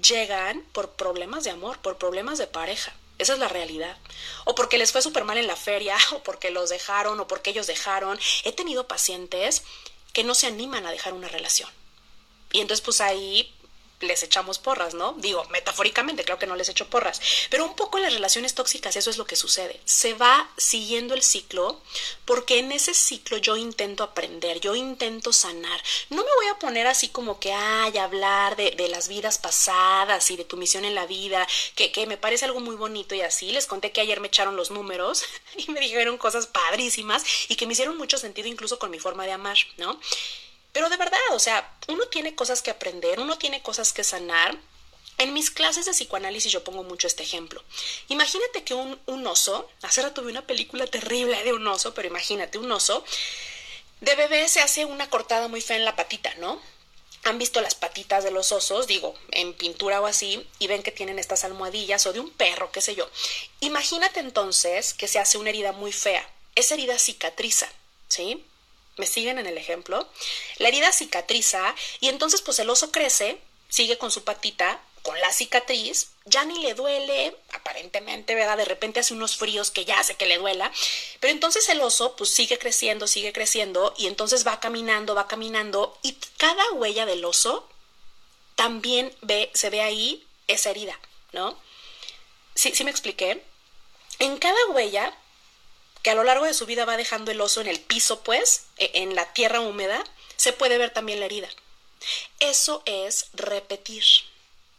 llegan por problemas de amor, por problemas de pareja. Esa es la realidad. O porque les fue súper mal en la feria, o porque los dejaron, o porque ellos dejaron. He tenido pacientes que no se animan a dejar una relación. Y entonces pues ahí les echamos porras, ¿no? Digo, metafóricamente, creo que no les echo porras, pero un poco en las relaciones tóxicas eso es lo que sucede. Se va siguiendo el ciclo porque en ese ciclo yo intento aprender, yo intento sanar. No me voy a poner así como que, ay, hablar de, de las vidas pasadas y de tu misión en la vida, que, que me parece algo muy bonito y así. Les conté que ayer me echaron los números y me dijeron cosas padrísimas y que me hicieron mucho sentido incluso con mi forma de amar, ¿no? Pero de verdad, o sea, uno tiene cosas que aprender, uno tiene cosas que sanar. En mis clases de psicoanálisis yo pongo mucho este ejemplo. Imagínate que un, un oso, hace rato vi una película terrible de un oso, pero imagínate, un oso, de bebé se hace una cortada muy fea en la patita, ¿no? han visto las patitas de los osos, digo, en pintura o así, y ven que tienen estas almohadillas o de un perro, qué sé yo. Imagínate entonces que se hace una herida muy fea. Esa herida cicatriza, ¿sí? ¿Me siguen en el ejemplo? La herida cicatriza y entonces pues el oso crece, sigue con su patita, con la cicatriz, ya ni le duele, aparentemente, ¿verdad? De repente hace unos fríos que ya hace que le duela, pero entonces el oso pues sigue creciendo, sigue creciendo y entonces va caminando, va caminando y cada huella del oso también ve, se ve ahí esa herida, ¿no? Sí, sí me expliqué. En cada huella que a lo largo de su vida va dejando el oso en el piso, pues, e, en la tierra húmeda, se puede ver también la herida. Eso es repetir.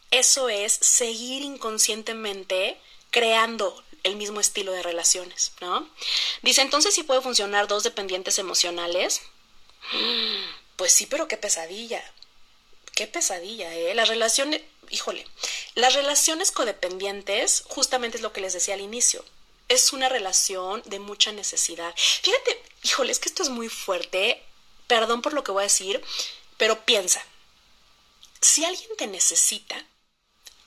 Eso es seguir inconscientemente creando el mismo estilo de relaciones, ¿no? Dice, entonces si puede funcionar dos dependientes emocionales. Pues sí, pero qué pesadilla. Qué pesadilla, ¿eh? Las relaciones, híjole, las relaciones codependientes justamente es lo que les decía al inicio es una relación de mucha necesidad. Fíjate, híjole, es que esto es muy fuerte. Perdón por lo que voy a decir, pero piensa. Si alguien te necesita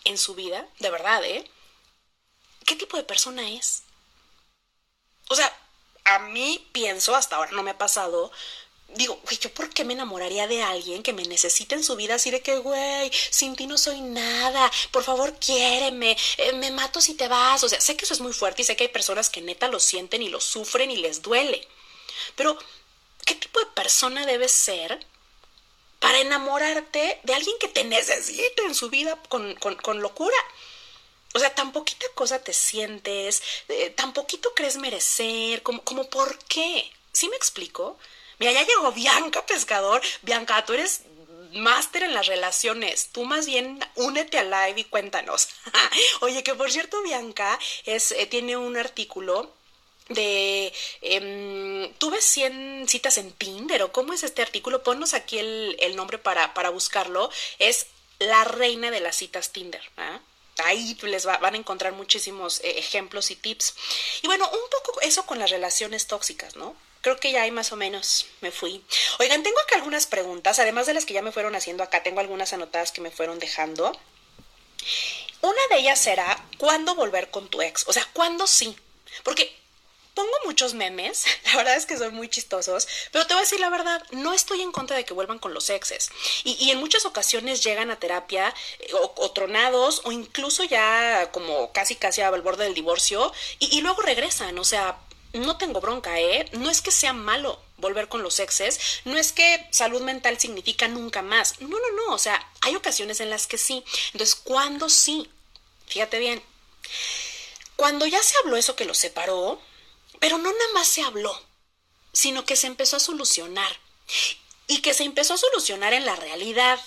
en su vida, de verdad, ¿eh? ¿Qué tipo de persona es? O sea, a mí pienso, hasta ahora no me ha pasado, digo, güey, ¿yo por qué me enamoraría de alguien que me necesite en su vida así de que, güey, sin ti no soy nada, por favor quiéreme, eh, me mato si te vas? O sea, sé que eso es muy fuerte y sé que hay personas que neta lo sienten y lo sufren y les duele. Pero, ¿qué tipo de persona debes ser para enamorarte de alguien que te necesite en su vida con, con, locura? O sea, tan poquita cosa te sientes, eh, tan poquito crees merecer, como, como por qué. ¿Sí me explico? Mira, ya llegó Bianca Pescador. Bianca, tú eres máster en las relaciones. Tú más bien únete al live y cuéntanos. Oye, que por cierto, Bianca es, eh, tiene un artículo de em, tuve 100 citas en Tinder o cómo es este artículo, ponnos aquí el, nombre para, para, buscarlo, es la reina de las citas Tinder. ¿ah? Ahí les van a encontrar muchísimos eh, ejemplos y tips. Y bueno, un poco eso con las relaciones tóxicas, ¿no? Creo que ya hay más o menos me fui. Oigan, tengo acá algunas preguntas, además de las que ya me fueron haciendo acá, tengo algunas anotadas que me fueron dejando. Una de ellas será, ¿cuándo volver con tu ex? O sea, ¿cuándo sí? Porque pongo muchos memes, la verdad es que son muy chistosos, pero te voy a decir la verdad, no estoy en contra de que vuelvan con los exes. Y, en muchas ocasiones llegan a terapia eh, o, tronados o incluso ya como casi casi al borde del divorcio y, y luego regresan, o sea, no tengo bronca, ¿eh? No es que sea malo volver con los exes, no es que salud mental significa nunca más. No, no, no, o sea, hay ocasiones en las que sí. Entonces, ¿cuándo sí? Fíjate bien. Cuando ya se habló eso que los separó, pero no nada más se habló, sino que se empezó a solucionar. Y que se empezó a solucionar en la realidad.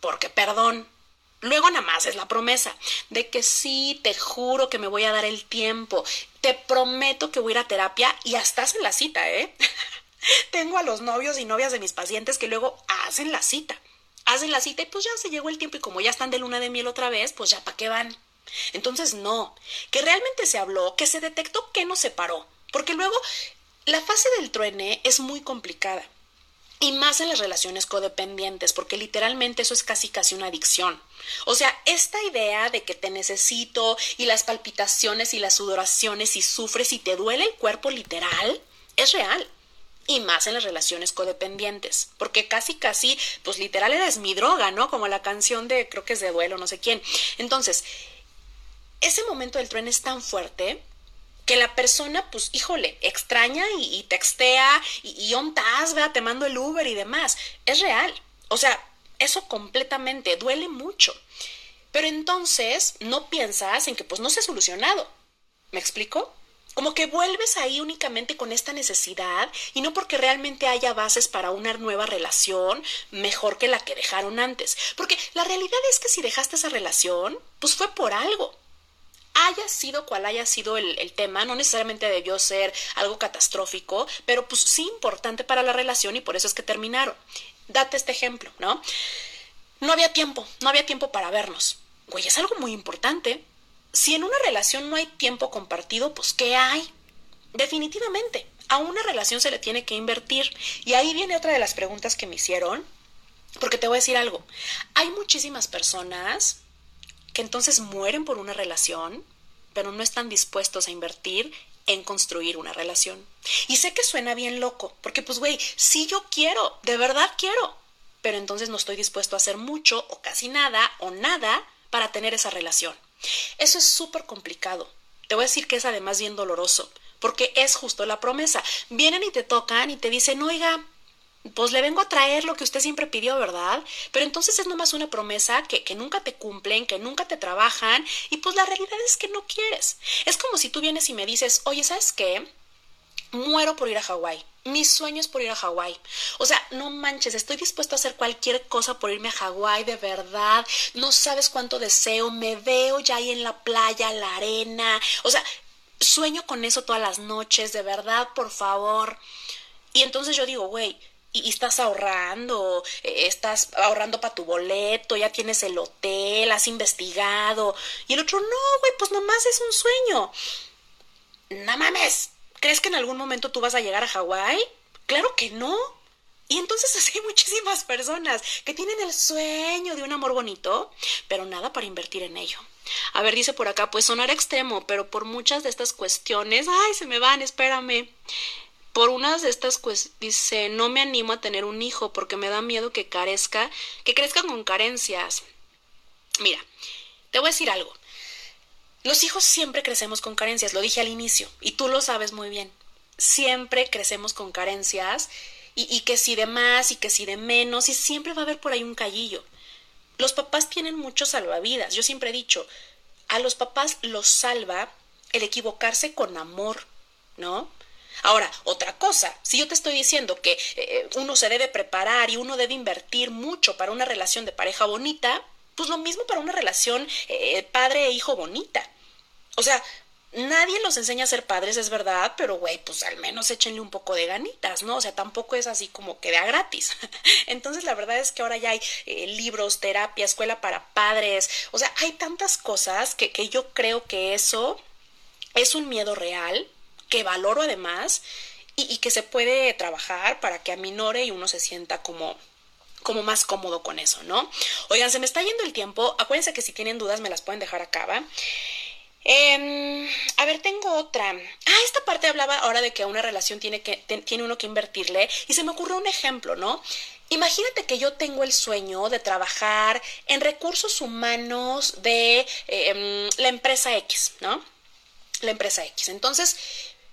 Porque, perdón, luego nada más es la promesa de que sí, te juro que me voy a dar el tiempo. Te prometo que voy a ir a terapia y hasta hacen la cita, ¿eh? Tengo a los novios y novias de mis pacientes que luego hacen la cita. Hacen la cita y pues ya se llegó el tiempo y como ya están de luna de miel otra vez, pues ya para qué van. Entonces no, que realmente se habló, que se detectó que nos separó, porque luego la fase del truene es muy complicada. Y más en las relaciones codependientes, porque literalmente eso es casi casi una adicción. O sea, esta idea de que te necesito y las palpitaciones y las sudoraciones y sufres y te duele el cuerpo literal, es real. Y más en las relaciones codependientes, porque casi casi, pues literal eres mi droga, ¿no? Como la canción de, creo que es de duelo, no sé quién. Entonces, ese momento del tren es tan fuerte que la persona, pues, híjole, extraña y, textea y, y ontas, te mando el Uber y demás. Es real. O sea, eso completamente duele mucho. Pero entonces no piensas en que pues no se ha solucionado. ¿Me explico? Como que vuelves ahí únicamente con esta necesidad y no porque realmente haya bases para una nueva relación mejor que la que dejaron antes. Porque la realidad es que si dejaste esa relación, pues fue por algo haya sido cual haya sido el, tema, no necesariamente debió ser algo catastrófico, pero pues sí importante para la relación y por eso es que terminaron. Date este ejemplo, ¿no? No había tiempo, no había tiempo para vernos. Güey, es algo muy importante. Si en una relación no hay tiempo compartido, pues ¿qué hay? Definitivamente, a una relación se le tiene que invertir. Y ahí viene otra de las preguntas que me hicieron, porque te voy a decir algo. Hay muchísimas personas entonces mueren por una relación, pero no están dispuestos a invertir en construir una relación. Y sé que suena bien loco, porque pues güey, sí yo quiero, de verdad quiero, pero entonces no estoy dispuesto a hacer mucho o casi nada o nada para tener esa relación. Eso es súper complicado. Te voy a decir que es además bien doloroso, porque es justo la promesa. Vienen y te tocan y te dicen, oiga, pues le vengo a traer lo que usted siempre pidió, ¿verdad? Pero entonces es nomás una promesa que, que, nunca te cumplen, que nunca te trabajan, y pues la realidad es que no quieres. Es como si tú vienes y me dices, oye, ¿sabes qué? Muero por ir a Hawái. Mi sueño es por ir a Hawái. O sea, no manches, estoy dispuesto a hacer cualquier cosa por irme a Hawái, de verdad. No sabes cuánto deseo. Me veo ya ahí en la playa, la arena. O sea, sueño con eso todas las noches, de verdad, por favor. Y entonces yo digo, güey, y, estás ahorrando, eh, estás ahorrando para tu boleto, ya tienes el hotel, has investigado. Y el otro, no, güey, pues nomás es un sueño. No mames, ¿crees que en algún momento tú vas a llegar a Hawái? Claro que no. Y entonces así hay muchísimas personas que tienen el sueño de un amor bonito, pero nada para invertir en ello. A ver, dice por acá, pues sonar extremo, pero por muchas de estas cuestiones, ay, se me van, espérame. Por unas de estas, pues dice, no me animo a tener un hijo porque me da miedo que carezca, que crezca con carencias. Mira, te voy a decir algo. Los hijos siempre crecemos con carencias, lo dije al inicio, y tú lo sabes muy bien. Siempre crecemos con carencias y, y que si de más y que si de menos, y siempre va a haber por ahí un callillo. Los papás tienen muchos salvavidas. Yo siempre he dicho, a los papás los salva el equivocarse con amor, ¿no? Ahora, otra cosa, si yo te estoy diciendo que eh, uno se debe preparar y uno debe invertir mucho para una relación de pareja bonita, pues lo mismo para una relación eh, padre e hijo bonita. O sea, nadie los enseña a ser padres, es verdad, pero güey, pues al menos échenle un poco de ganitas, ¿no? O sea, tampoco es así como que de a gratis. Entonces, la verdad es que ahora ya hay eh, libros, terapia, escuela para padres, o sea, hay tantas cosas que, que yo creo que eso es un miedo real, que valoro además, y, que se puede trabajar para que aminore y uno se sienta como como más cómodo con eso, ¿no? Oigan, se me está yendo el tiempo. Acuérdense que si tienen dudas me las pueden dejar acá, ¿va? Em, a ver, tengo otra. Ah, esta parte hablaba ahora de que una relación tiene, que, tiene uno que invertirle y se me ocurrió un ejemplo, ¿no? Imagínate que yo tengo el sueño de trabajar en recursos humanos de em, la empresa X, ¿no? La empresa X. Entonces,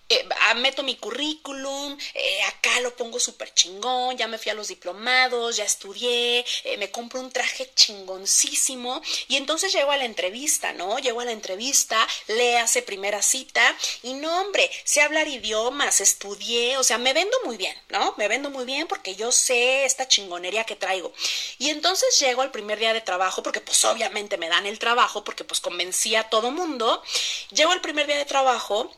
eh, ah, meto mi currículum, eh, acá lo pongo súper chingón, ya me fui a los diplomados, ya estudié, eh, me compro un traje chingoncísimo y entonces llego a la entrevista, ¿no? Llego a la entrevista, le hace primera cita y no, hombre, sé hablar idiomas, estudié, o sea, me vendo muy bien, ¿no? Me vendo muy bien porque yo sé esta chingonería que traigo. Y entonces llego al primer día de trabajo, porque pues obviamente me dan el trabajo, porque pues convencí a todo mundo, llego al primer día de trabajo,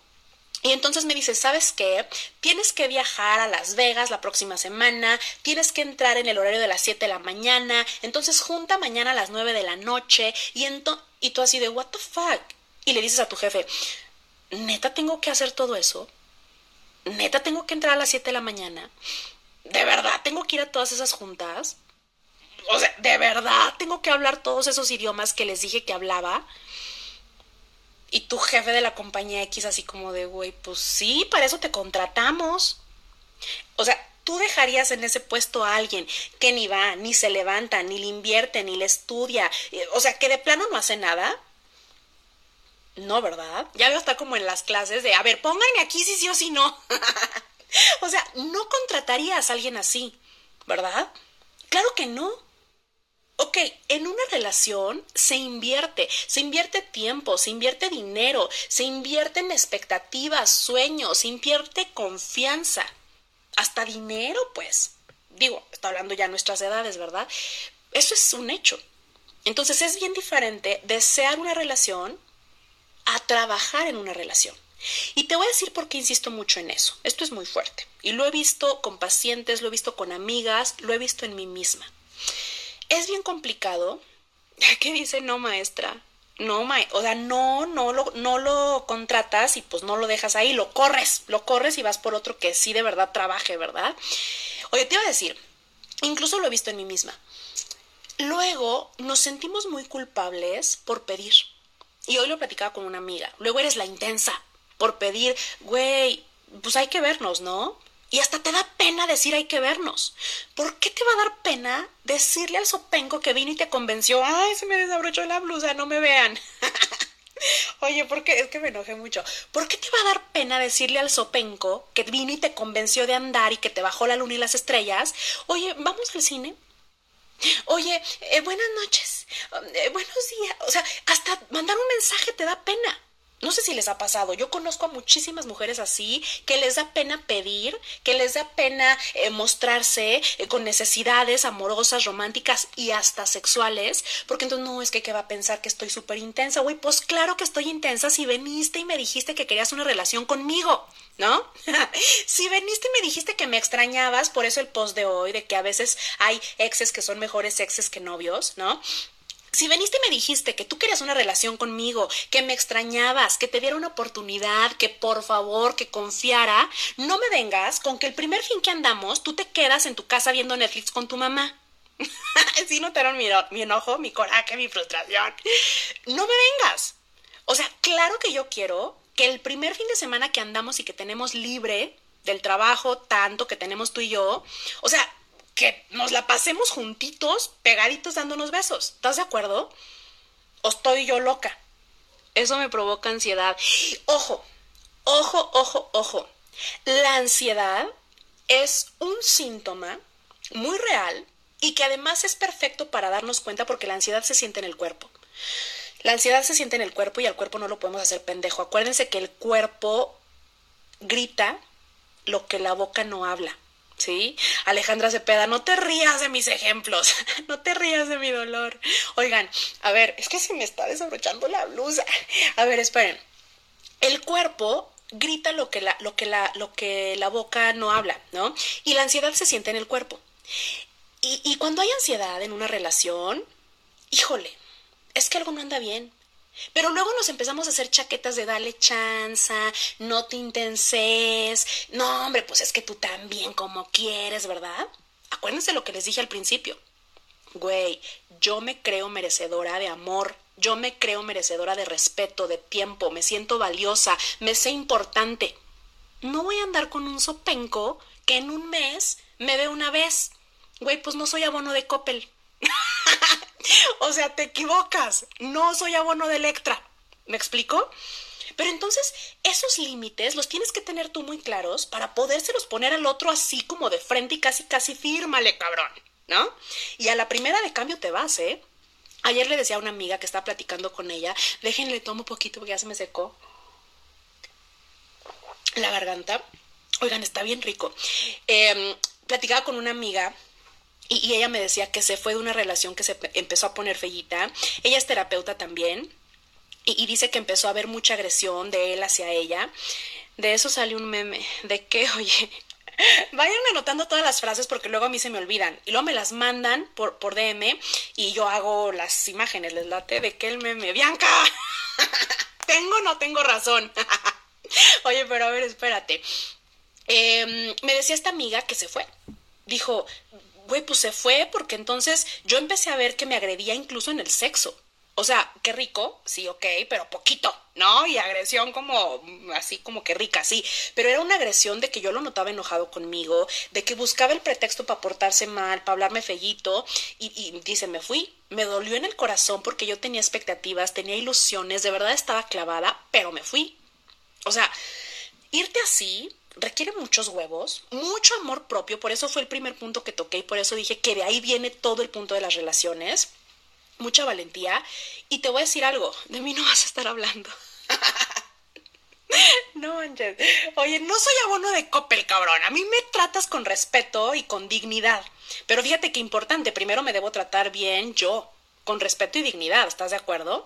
y entonces me dice, ¿sabes qué? Tienes que viajar a Las Vegas la próxima semana, tienes que entrar en el horario de las 7 de la mañana, entonces junta mañana a las 9 de la noche y, y tú así de, ¿what the fuck? Y le dices a tu jefe, ¿neta tengo que hacer todo eso? ¿Neta tengo que entrar a las 7 de la mañana? ¿De verdad tengo que ir a todas esas juntas? O sea, ¿de verdad tengo que hablar todos esos idiomas que les dije que hablaba? Y tu jefe de la compañía X así como de, güey, pues sí, para eso te contratamos. O sea, tú dejarías en ese puesto a alguien que ni va, ni se levanta, ni le invierte, ni le estudia. Eh, o sea, que de plano no hace nada. No, ¿verdad? Ya veo estar como en las clases de, a ver, pónganme aquí si sí o si no. o sea, no contratarías a alguien así, ¿verdad? Claro que no. Ok, en una relación se invierte, se invierte tiempo, se invierte dinero, se invierte en expectativas, sueños, se invierte confianza, hasta dinero, pues. Digo, está hablando ya nuestras edades, ¿verdad? Eso es un hecho. Entonces es bien diferente desear una relación a trabajar en una relación. Y te voy a decir por qué insisto mucho en eso. Esto es muy fuerte. Y lo he visto con pacientes, lo he visto con amigas, lo he visto en mí misma. Es bien complicado. ¿Qué dice no, maestra? No, ma o sea, no, no lo, no lo contratas y pues no lo dejas ahí, lo corres, lo corres y vas por otro que sí de verdad trabaje, ¿verdad? Oye, te iba a decir, incluso lo he visto en mí misma. Luego nos sentimos muy culpables por pedir. Y hoy lo platicaba con una amiga. Luego eres la intensa por pedir, güey, pues hay que vernos, ¿no? Y hasta te da pena decir hay que vernos. ¿Por qué te va a dar pena decirle al sopenco que vino y te convenció? Ay, se me desabrochó la blusa, no me vean. Oye, ¿por qué? Es que me enojé mucho. ¿Por qué te va a dar pena decirle al sopenco que vino y te convenció de andar y que te bajó la luna y las estrellas? Oye, ¿vamos al cine? Oye, eh, buenas noches. Eh, buenos días. O sea, hasta mandar un mensaje te da pena. No sé si les ha pasado, yo conozco a muchísimas mujeres así que les da pena pedir, que les da pena eh, mostrarse eh, con necesidades amorosas, románticas y hasta sexuales, porque entonces no es que ¿qué va a pensar que estoy súper intensa, güey, pues claro que estoy intensa si veniste y me dijiste que querías una relación conmigo, ¿no? si veniste y me dijiste que me extrañabas, por eso el post de hoy, de que a veces hay exes que son mejores exes que novios, ¿no? Si veniste y me dijiste que tú querías una relación conmigo, que me extrañabas, que te diera una oportunidad, que por favor, que confiara, no me vengas con que el primer fin que andamos tú te quedas en tu casa viendo Netflix con tu mamá. sí notaron mi, mi enojo, mi coraje, mi frustración. No me vengas. O sea, claro que yo quiero que el primer fin de semana que andamos y que tenemos libre del trabajo tanto que tenemos tú y yo, o sea, que nos la pasemos juntitos, pegaditos, dándonos besos. ¿Estás de acuerdo? ¿O estoy yo loca? Eso me provoca ansiedad. Ojo, ojo, ojo, ojo. La ansiedad es un síntoma muy real y que además es perfecto para darnos cuenta porque la ansiedad se siente en el cuerpo. La ansiedad se siente en el cuerpo y al cuerpo no lo podemos hacer pendejo. Acuérdense que el cuerpo grita lo que la boca no habla. ¿Sí? Alejandra Cepeda, no te rías de mis ejemplos, no te rías de mi dolor. Oigan, a ver, es que se me está desabrochando la blusa. A ver, esperen. el cuerpo grita lo que la, lo que la, lo que la boca no habla, ¿no? Y la ansiedad se siente en el cuerpo. Y, y cuando hay ansiedad en una relación, híjole, es que algo no anda bien. Pero luego nos empezamos a hacer chaquetas de dale chanza, no te intenses. No, hombre, pues es que tú también como quieres, ¿verdad? Acuérdense lo que les dije al principio. Güey, yo me creo merecedora de amor, yo me creo merecedora de respeto, de tiempo, me siento valiosa, me sé importante. No voy a andar con un sopenco que en un mes me ve una vez. Güey, pues no soy abono de Coppel. o sea, te equivocas. No soy abono de Electra. ¿Me explico? Pero entonces esos límites los tienes que tener tú muy claros para podérselos poner al otro así como de frente y casi casi fírmale, cabrón, ¿no? Y a la primera de cambio te vas, ¿eh? Ayer le decía a una amiga que estaba platicando con ella, déjenle tomo poquito porque ya se me secó la garganta. Oigan, está bien rico. Em, platicaba con una amiga y, ella me decía que se fue de una relación que se empezó a poner fellita. Ella es terapeuta también. Y, dice que empezó a haber mucha agresión de él hacia ella. De eso sale un meme. De que, oye, vayan anotando todas las frases porque luego a mí se me olvidan. Y luego me las mandan por, por DM y yo hago las imágenes, les late de que el meme. Bianca, ¿tengo o no tengo razón? oye, pero a ver, espérate. Em, me decía esta amiga que se fue. Dijo, güey, pues se fue porque entonces yo empecé a ver que me agredía incluso en el sexo. O sea, qué rico, sí, ok, pero poquito, ¿no? Y agresión como, así como que rica, sí. Pero era una agresión de que yo lo notaba enojado conmigo, de que buscaba el pretexto para portarse mal, para hablarme fellito. Y, y dice, me fui, me dolió en el corazón porque yo tenía expectativas, tenía ilusiones, de verdad estaba clavada, pero me fui. O sea, irte así requiere muchos huevos, mucho amor propio, por eso fue el primer punto que toqué y por eso dije que de ahí viene todo el punto de las relaciones, mucha valentía y te voy a decir algo, de mí no vas a estar hablando. No manches. Oye, no soy abono de Coppel, cabrón. A mí me tratas con respeto y con dignidad. Pero fíjate qué importante, primero me debo tratar bien yo con respeto y dignidad, ¿estás de acuerdo?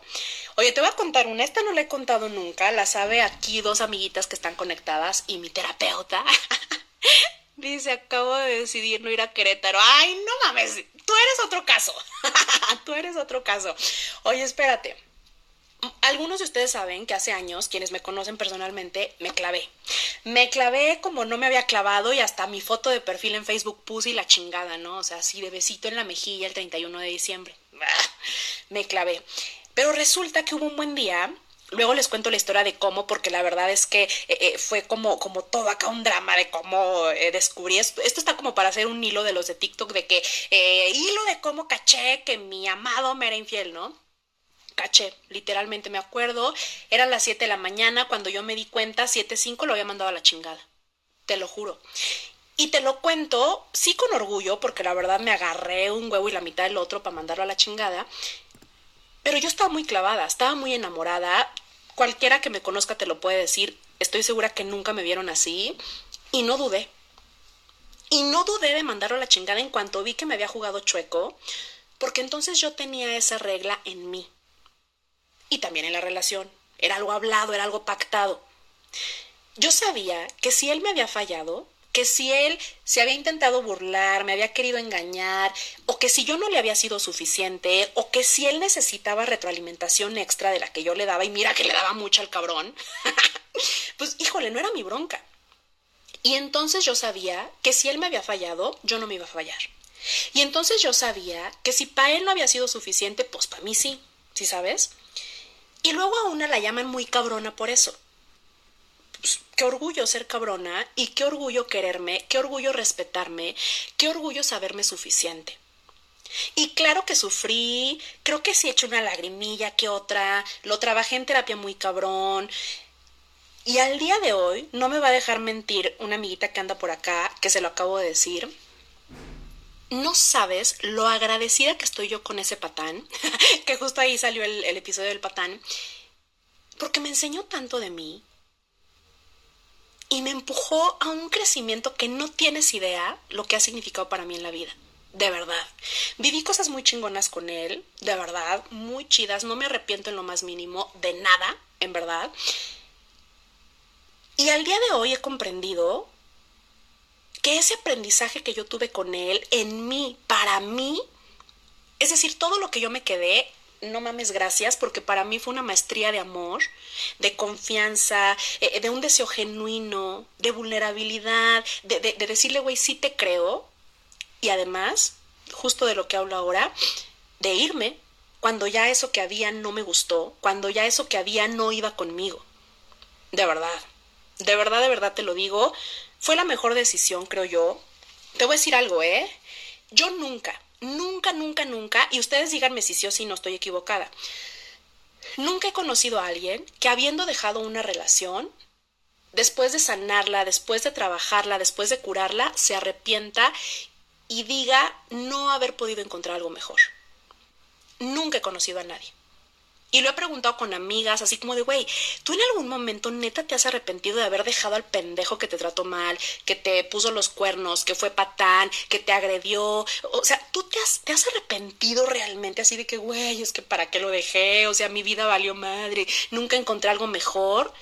Oye, te voy a contar una, esta no la he contado nunca, la sabe aquí dos amiguitas que están conectadas y mi terapeuta. Dice, acabo de decidir no ir a Querétaro. Ay, no mames, tú eres otro caso. tú eres otro caso. Oye, espérate. Algunos de ustedes saben que hace años, quienes me conocen personalmente, me clavé. Me clavé como no me había clavado y hasta mi foto de perfil en Facebook puse y la chingada, ¿no? O sea, así de besito en la mejilla el 31 de diciembre. me clavé. Pero resulta que hubo un buen día Luego les cuento la historia de cómo, porque la verdad es que eh, eh, fue como, como todo acá un drama de cómo eh, descubrí esto. Esto está como para hacer un hilo de los de TikTok de que hilo de cómo caché que mi amado me era infiel, ¿no? Caché, literalmente me acuerdo. Eran las 7 de la mañana cuando yo me di cuenta, 7.05 lo había mandado a la chingada. Te lo juro. Y te lo cuento, sí con orgullo, porque la verdad me agarré un huevo y la mitad del otro para mandarlo a la chingada. Pero yo estaba muy clavada, estaba muy enamorada. Cualquiera que me conozca te lo puede decir. Estoy segura que nunca me vieron así. Y no dudé. Y no dudé de mandarlo a la chingada en cuanto vi que me había jugado chueco, porque entonces yo tenía esa regla en mí. Y también en la relación. Era algo hablado, era algo pactado. Yo sabía que si él me había fallado, que si él se había intentado burlar, me había querido engañar, o que si yo no le había sido suficiente, o que si él necesitaba retroalimentación extra de la que yo le daba, y mira que le daba mucho al cabrón, pues híjole, no era mi bronca. Y entonces yo sabía que si él me había fallado, yo no me iba a fallar. Y entonces yo sabía que si para él no había sido suficiente, pues para mí sí, ¿sí sabes? Y luego a una la llaman muy cabrona por eso qué orgullo ser cabrona y qué orgullo quererme, qué orgullo respetarme, qué orgullo saberme suficiente. Y claro que sufrí, creo que sí he hecho una lagrimilla que otra, lo trabajé en terapia muy cabrón. Y al día de hoy no me va a dejar mentir una amiguita que anda por acá, que se lo acabo de decir. No sabes lo agradecida que estoy yo con ese patán, que justo ahí salió el episodio del patán, porque me enseñó tanto de mí, y me empujó a un crecimiento que no tienes idea lo que ha significado para mí en la vida. De verdad. Viví cosas muy chingonas con él, de verdad, muy chidas, no me arrepiento en lo más mínimo de nada, en verdad. Y al día de hoy he comprendido que ese aprendizaje que yo tuve con él, en mí, para mí, es decir, todo lo que yo me quedé, no mames, gracias, porque para mí fue una maestría de amor, de confianza, eh, de un deseo genuino, de vulnerabilidad, de, de decirle, güey, sí te creo. Y además, justo de lo que hablo ahora, de irme cuando ya eso que había no me gustó, cuando ya eso que había no iba conmigo. De verdad, de verdad, de verdad te lo digo, fue la mejor decisión, creo yo. Te voy a decir algo, ¿eh? Yo nunca, nunca, nunca, nunca, y ustedes díganme si sí o si no estoy equivocada, nunca he conocido a alguien que habiendo dejado una relación, después de sanarla, después de trabajarla, después de curarla, se arrepienta y diga no haber podido encontrar algo mejor. Nunca he conocido a nadie. Y lo he preguntado con amigas, así como de, güey, ¿tú en algún momento neta te has arrepentido de haber dejado al pendejo que te trató mal, que te puso los cuernos, que fue patán, que te agredió? O sea, ¿tú te has, te has arrepentido realmente así de que, güey, es que para qué lo dejé? O sea, mi vida valió madre, nunca encontré algo mejor.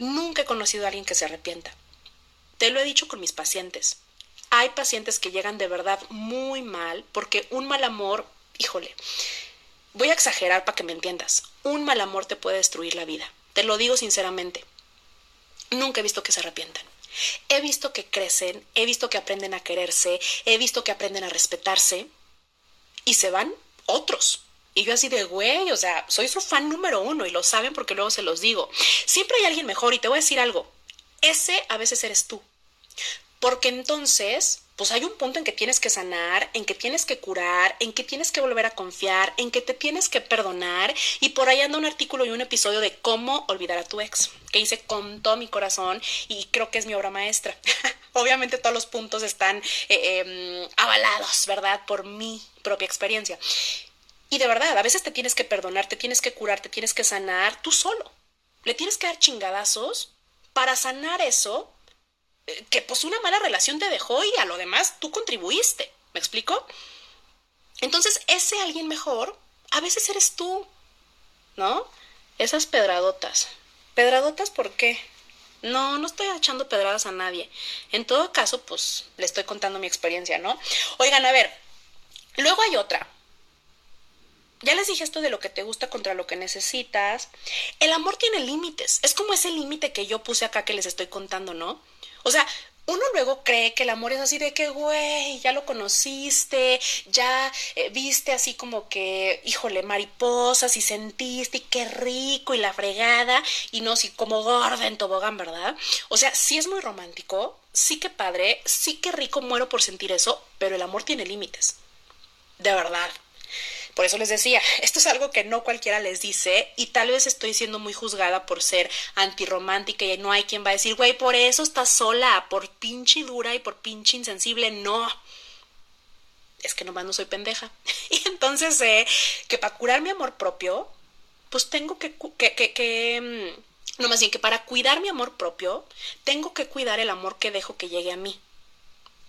Nunca he conocido a alguien que se arrepienta. Te lo he dicho con mis pacientes. Hay pacientes que llegan de verdad muy mal porque un mal amor, híjole, Voy a exagerar para que me entiendas. Un mal amor te puede destruir la vida. Te lo digo sinceramente. Nunca he visto que se arrepientan. He visto que crecen, he visto que aprenden a quererse, he visto que aprenden a respetarse y se van otros. Y yo así de, güey, o sea, soy su fan número uno y lo saben porque luego se los digo. Siempre hay alguien mejor y te voy a decir algo. Ese a veces eres tú. Porque entonces pues hay un punto en que tienes que sanar, en que tienes que curar, en que tienes que volver a confiar, en que te tienes que perdonar. Y por ahí anda un artículo y un episodio de cómo olvidar a tu ex, que hice con todo mi corazón y creo que es mi obra maestra. Obviamente todos los puntos están eh, em, avalados, ¿verdad? Por mi propia experiencia. Y de verdad, a veces te tienes que perdonar, te tienes que curar, te tienes que sanar tú solo. Le tienes que dar chingadazos para sanar eso que pues una mala relación te dejó y a lo demás tú contribuiste. ¿Me explico? Entonces, ese alguien mejor, a veces eres tú, ¿no? Esas pedradotas. ¿Pedradotas por qué? No, no estoy echando pedradas a nadie. En todo caso, pues le estoy contando mi experiencia, ¿no? Oigan, a ver, luego hay otra. Ya les dije esto de lo que te gusta contra lo que necesitas. El amor tiene límites. Es como ese límite que yo puse acá que les estoy contando, ¿no? O sea, uno luego cree que el amor es así de que, güey, ya lo conociste, ya eh, viste así como que, híjole, mariposas y sentiste y qué rico y la fregada y no, sí, como gorda en tobogán, ¿verdad? O sea, sí es muy romántico, sí que padre, sí que rico, muero por sentir eso, pero el amor tiene límites. De verdad. Por eso les decía, esto es algo que no cualquiera les dice y tal vez estoy siendo muy juzgada por ser antirromántica y no hay quien va a decir, güey, por eso estás sola, por pinche dura y por pinche insensible. No. Es que nomás no soy pendeja. Y entonces sé que para curar mi amor propio, pues tengo que, que, que, que mm, no más bien que para cuidar mi amor propio, tengo que cuidar el amor que dejo que llegue a mí,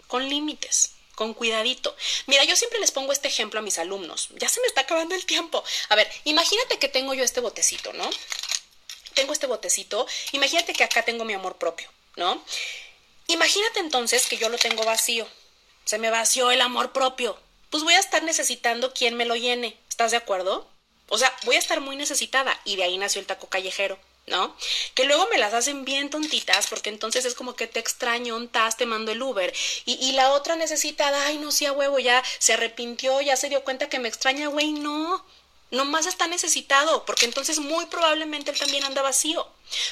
con límites con cuidadito. Mira, yo siempre les pongo este ejemplo a mis alumnos. Ya se me está acabando el tiempo. A ver, imagínate que tengo yo este botecito, ¿no? Tengo este botecito. Imagínate que acá tengo mi amor propio, ¿no? Imagínate entonces que yo lo tengo vacío. Se me vació el amor propio. Pues voy a estar necesitando quien me lo llene. ¿Estás de acuerdo? O sea, voy a estar muy necesitada. Y de ahí nació el taco callejero. ¿No? Que luego me las hacen bien tontitas porque entonces es como que te extraño, un tas, te mando el Uber. Y, y la otra necesita, ay, no, sí, a huevo, ya se arrepintió, ya se dio cuenta que me extraña, güey, no. Nomás está necesitado, porque entonces muy probablemente él también anda vacío.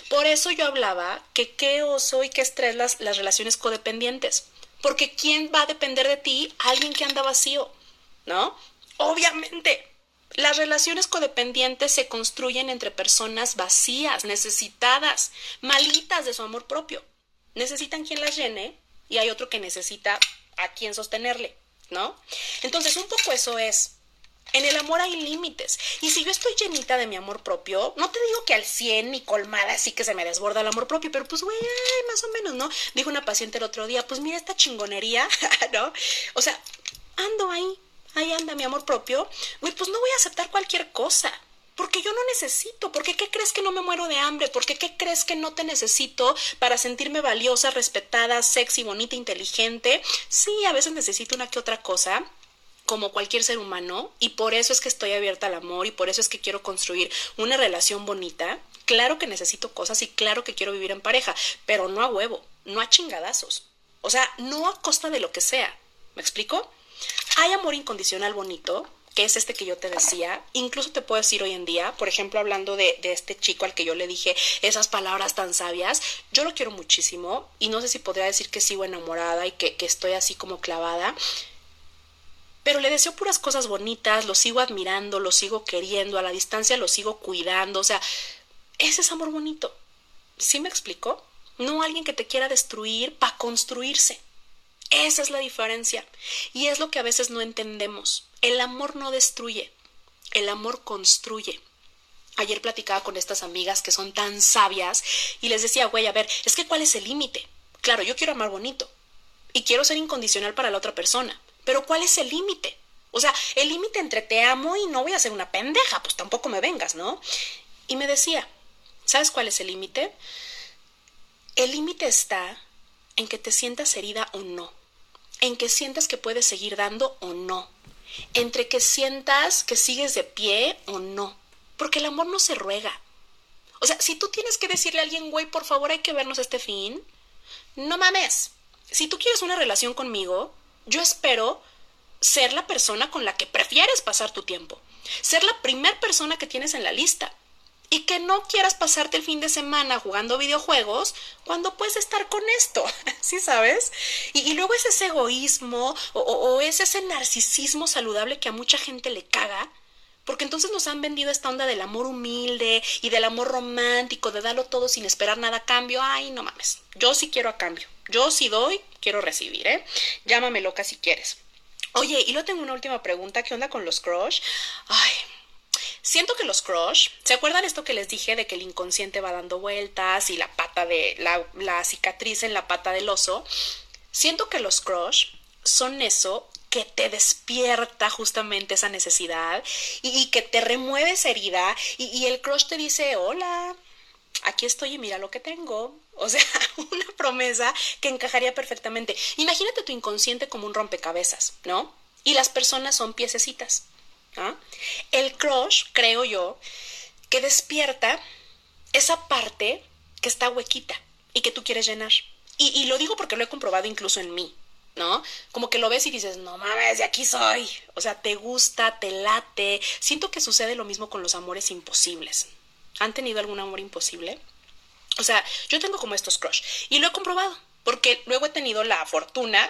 Por eso yo hablaba que qué oso y qué estrés las, las relaciones codependientes. Porque ¿quién va a depender de ti? Alguien que anda vacío, ¿no? Obviamente, las relaciones codependientes se construyen entre personas vacías, necesitadas, malitas de su amor propio. Necesitan quien las llene y hay otro que necesita a quien sostenerle, ¿no? Entonces, un poco eso es. En el amor hay límites. Y si yo estoy llenita de mi amor propio, no te digo que al 100 ni colmada así que se me desborda el amor propio, pero pues, güey, más o menos, ¿no? Dijo una paciente el otro día, pues mira esta chingonería, ¿no? O sea, ando ahí, ahí anda mi amor propio, pues no voy a aceptar cualquier cosa. Porque yo no necesito, porque ¿qué crees que no me muero de hambre? Porque ¿qué crees que no te necesito para sentirme valiosa, respetada, sexy, bonita, inteligente? Sí, a veces necesito una que otra cosa, como cualquier ser humano y por eso es que estoy abierta al amor y por eso es que quiero construir una relación bonita. Claro que necesito cosas y claro que quiero vivir en pareja, pero no a huevo, no a chingadazos. O sea, no a costa de lo que sea. ¿Me explico? Hay amor incondicional bonito, que es este que yo te decía. Incluso te puedo decir hoy en día, por ejemplo, hablando de, este chico al que yo le dije esas palabras tan sabias, yo lo quiero muchísimo y no sé si podría decir que sigo enamorada y que, que estoy así como clavada. Pero le deseo puras cosas bonitas, lo sigo admirando, lo sigo queriendo, a la distancia lo sigo cuidando, o sea, ese es amor bonito. ¿Sí me explico? No alguien que te quiera destruir para construirse. Esa es la diferencia. Y es lo que a veces no entendemos. El amor no destruye, el amor construye. Ayer platicaba con estas amigas que son tan sabias y les decía, güey, a ver, es que ¿cuál es el límite? Claro, yo quiero amar bonito y quiero ser incondicional para la otra persona, pero ¿cuál es el límite? O sea, el límite entre te amo y no voy a ser una pendeja, pues tampoco me vengas, ¿no? Y me decía, ¿sabes cuál es el límite? El límite está en que te sientas herida o no en que sientas que puedes seguir dando o no, entre que sientas que sigues de pie o no, porque el amor no se ruega. O sea, si tú tienes que decirle a alguien, güey, por favor hay que vernos este fin, no mames. Si tú quieres una relación conmigo, yo espero ser la persona con la que prefieres pasar tu tiempo, ser la primer persona que tienes en la lista y que no quieras pasarte el fin de semana jugando videojuegos cuando puedes estar con esto, ¿sí sabes? Y, luego es ese egoísmo o, o, es ese narcisismo saludable que a mucha gente le caga, porque entonces nos han vendido esta onda del amor humilde y del amor romántico, de darlo todo sin esperar nada a cambio. Ay, no mames, yo sí quiero a cambio, yo sí doy, quiero recibir, ¿eh? Llámame loca si quieres. Oye, y luego tengo una última pregunta, ¿qué onda con los crush? Ay, Siento que los crush, ¿se acuerdan esto que les dije de que el inconsciente va dando vueltas y la pata de la, cicatriz en la pata del oso? Siento que los crush son eso que te despierta justamente esa necesidad y, que te remueve esa herida y, y, el crush te dice, hola, aquí estoy y mira lo que tengo. O sea, una promesa que encajaría perfectamente. Imagínate tu inconsciente como un rompecabezas, ¿no? Y las personas son piececitas. El crush, creo yo, que despierta esa parte que está huequita y que tú quieres llenar. Y, lo digo porque lo he comprobado incluso en mí, ¿no? Como que lo ves y dices, no mames, de aquí soy. O sea, te gusta, te late. Siento que sucede lo mismo con los amores imposibles. ¿Han tenido algún amor imposible? O sea, yo tengo como estos crush y lo he comprobado porque luego he tenido la fortuna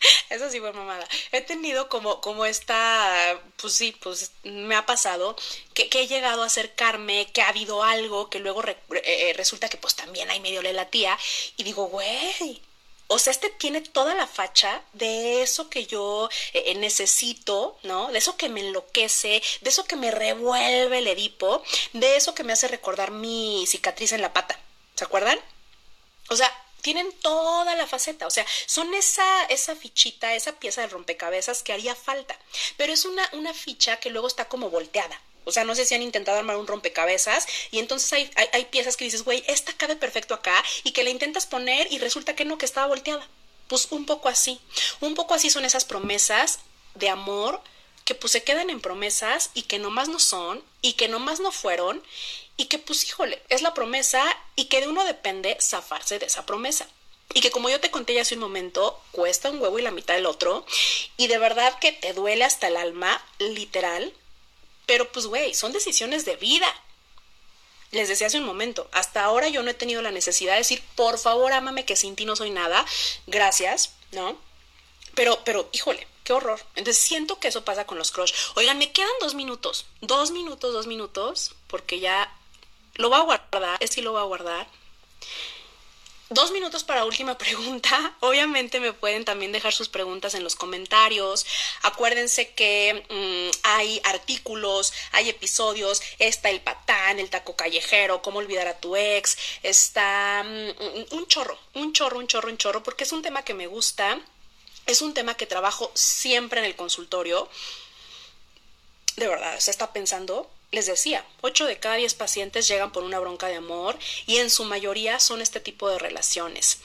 Eso sí fue mamada. He tenido como, como esta, pues sí, pues me ha pasado que, he llegado a acercarme, que ha habido algo, que luego eh, eh, resulta que pues también hay medio le la tía y digo, güey, o sea, este tiene toda la facha de eso que yo eh, necesito, ¿no? De eso que me enloquece, de eso que me revuelve el Edipo, de eso que me hace recordar mi cicatriz en la pata. ¿Se acuerdan? O sea, tienen toda la faceta, o sea, son esa, esa fichita, esa pieza de rompecabezas que haría falta, pero es una, una ficha que luego está como volteada. O sea, no sé si han intentado armar un rompecabezas y entonces hay, hay, piezas que dices, güey, esta cabe perfecto acá y que la intentas poner y resulta que no, que estaba volteada. Pues un poco así. Un poco así son esas promesas de amor que pues se quedan en promesas y que nomás no son y que nomás no fueron y que pues híjole, es la promesa y que de uno depende zafarse de esa promesa. Y que como yo te conté ya hace un momento, cuesta un huevo y la mitad del otro. Y de verdad que te duele hasta el alma, literal. Pero pues güey, son decisiones de vida. Les decía hace un momento, hasta ahora yo no he tenido la necesidad de decir, por favor, ámame que sin ti no soy nada. Gracias, ¿no? Pero, pero, híjole, qué horror. Entonces siento que eso pasa con los crush. Oigan, me quedan dos minutos. Dos minutos, dos minutos, porque ya lo va a guardar, sí lo va a guardar. Dos minutos para última pregunta. Obviamente me pueden también dejar sus preguntas en los comentarios. Acuérdense que mm, hay artículos, hay episodios. Está el patán, el taco callejero, cómo olvidar a tu ex. Está mm, un chorro, un chorro, un chorro, un chorro, porque es un tema que me gusta. Es un tema que trabajo siempre en el consultorio. De verdad, se está pensando les decía, 8 de cada 10 pacientes llegan por una bronca de amor y en su mayoría son este tipo de relaciones.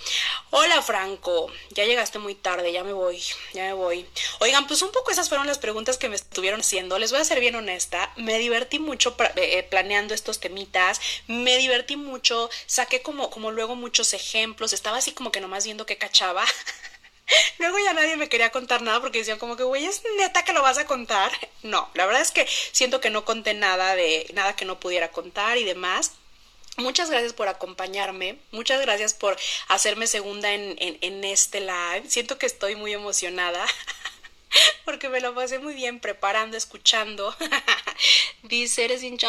Hola Franco, ya llegaste muy tarde, ya me voy, ya me voy. Oigan, pues un poco esas fueron las preguntas que me estuvieron haciendo. Les voy a ser bien honesta, me divertí mucho eh, planeando estos temitas, me divertí mucho, saqué como, como luego muchos ejemplos, estaba así como que nomás viendo qué cachaba. Luego ya nadie me quería contar nada porque decían como que, güey, es neta que lo vas a contar. No, la verdad es que siento que no conté nada de nada que no pudiera contar y demás. Muchas gracias por acompañarme, muchas gracias por hacerme segunda en, en, este live. Siento que estoy muy emocionada porque me lo pasé muy bien preparando, escuchando. Dice, eres hincha.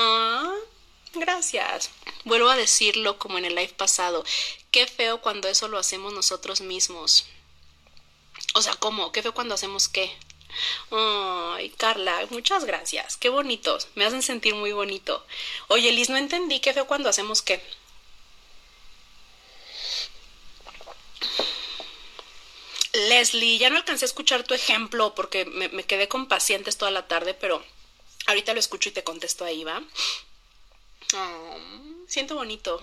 Gracias. Vuelvo a decirlo como en el live pasado. Qué feo cuando eso lo hacemos nosotros mismos. O sea, ¿cómo? ¿Qué fue cuando hacemos qué? Ay, Carla, muchas gracias. Qué bonitos. Me hacen sentir muy bonito. Oye, Liz, no entendí qué fue cuando hacemos qué. Leslie, ya no alcancé a escuchar tu ejemplo porque me, quedé con pacientes toda la tarde, pero ahorita lo escucho y te contesto ahí, ¿va? Siento bonito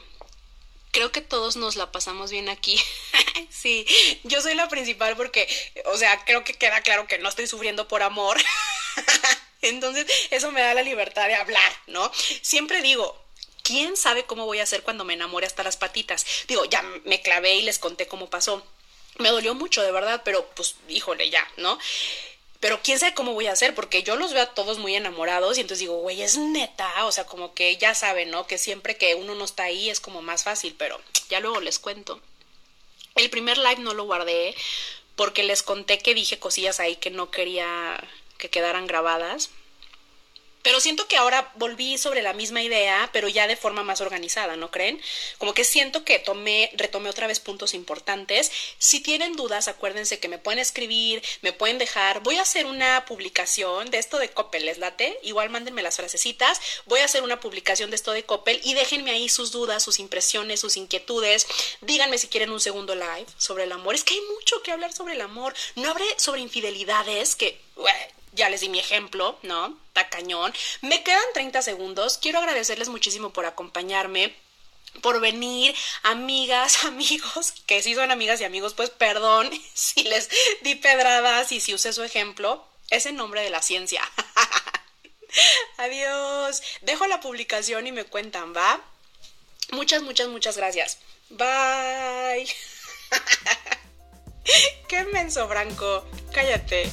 creo que todos nos la pasamos bien aquí. sí, yo soy la principal porque, o sea, creo que queda claro que no estoy sufriendo por amor. Entonces, eso me da la libertad de hablar, ¿no? Siempre digo, ¿quién sabe cómo voy a hacer cuando me enamore hasta las patitas? Digo, ya me clavé y les conté cómo pasó. Me dolió mucho, de verdad, pero pues, híjole, ya, ¿no? pero quién sabe cómo voy a hacer, porque yo los veo a todos muy enamorados y entonces digo, güey, es neta, o sea, como que ya saben, ¿no? Que siempre que uno no está ahí es como más fácil, pero ya luego les cuento. El primer live no lo guardé porque les conté que dije cosillas ahí que no quería que quedaran grabadas. Pero siento que ahora volví sobre la misma idea, pero ya de forma más organizada, ¿no creen? Como que siento que tomé, retomé otra vez puntos importantes. Si tienen dudas, acuérdense que me pueden escribir, me pueden dejar. Voy a hacer una publicación de esto de Coppel, ¿les late? Igual mándenme las frasecitas. Voy a hacer una publicación de esto de Coppel y déjenme ahí sus dudas, sus impresiones, sus inquietudes. Díganme si quieren un segundo live sobre el amor. Es que hay mucho que hablar sobre el amor. No habré sobre infidelidades, que ya les di mi ejemplo, ¿no? Está cañón. Me quedan 30 segundos. Quiero agradecerles muchísimo por acompañarme por venir, amigas, amigos, que si son amigas y amigos, pues perdón si les di pedradas y si usé su ejemplo. Es en nombre de la ciencia. Adiós. Dejo la publicación y me cuentan, ¿va? Muchas, muchas, muchas gracias. Bye. Qué menso, Franco. Cállate.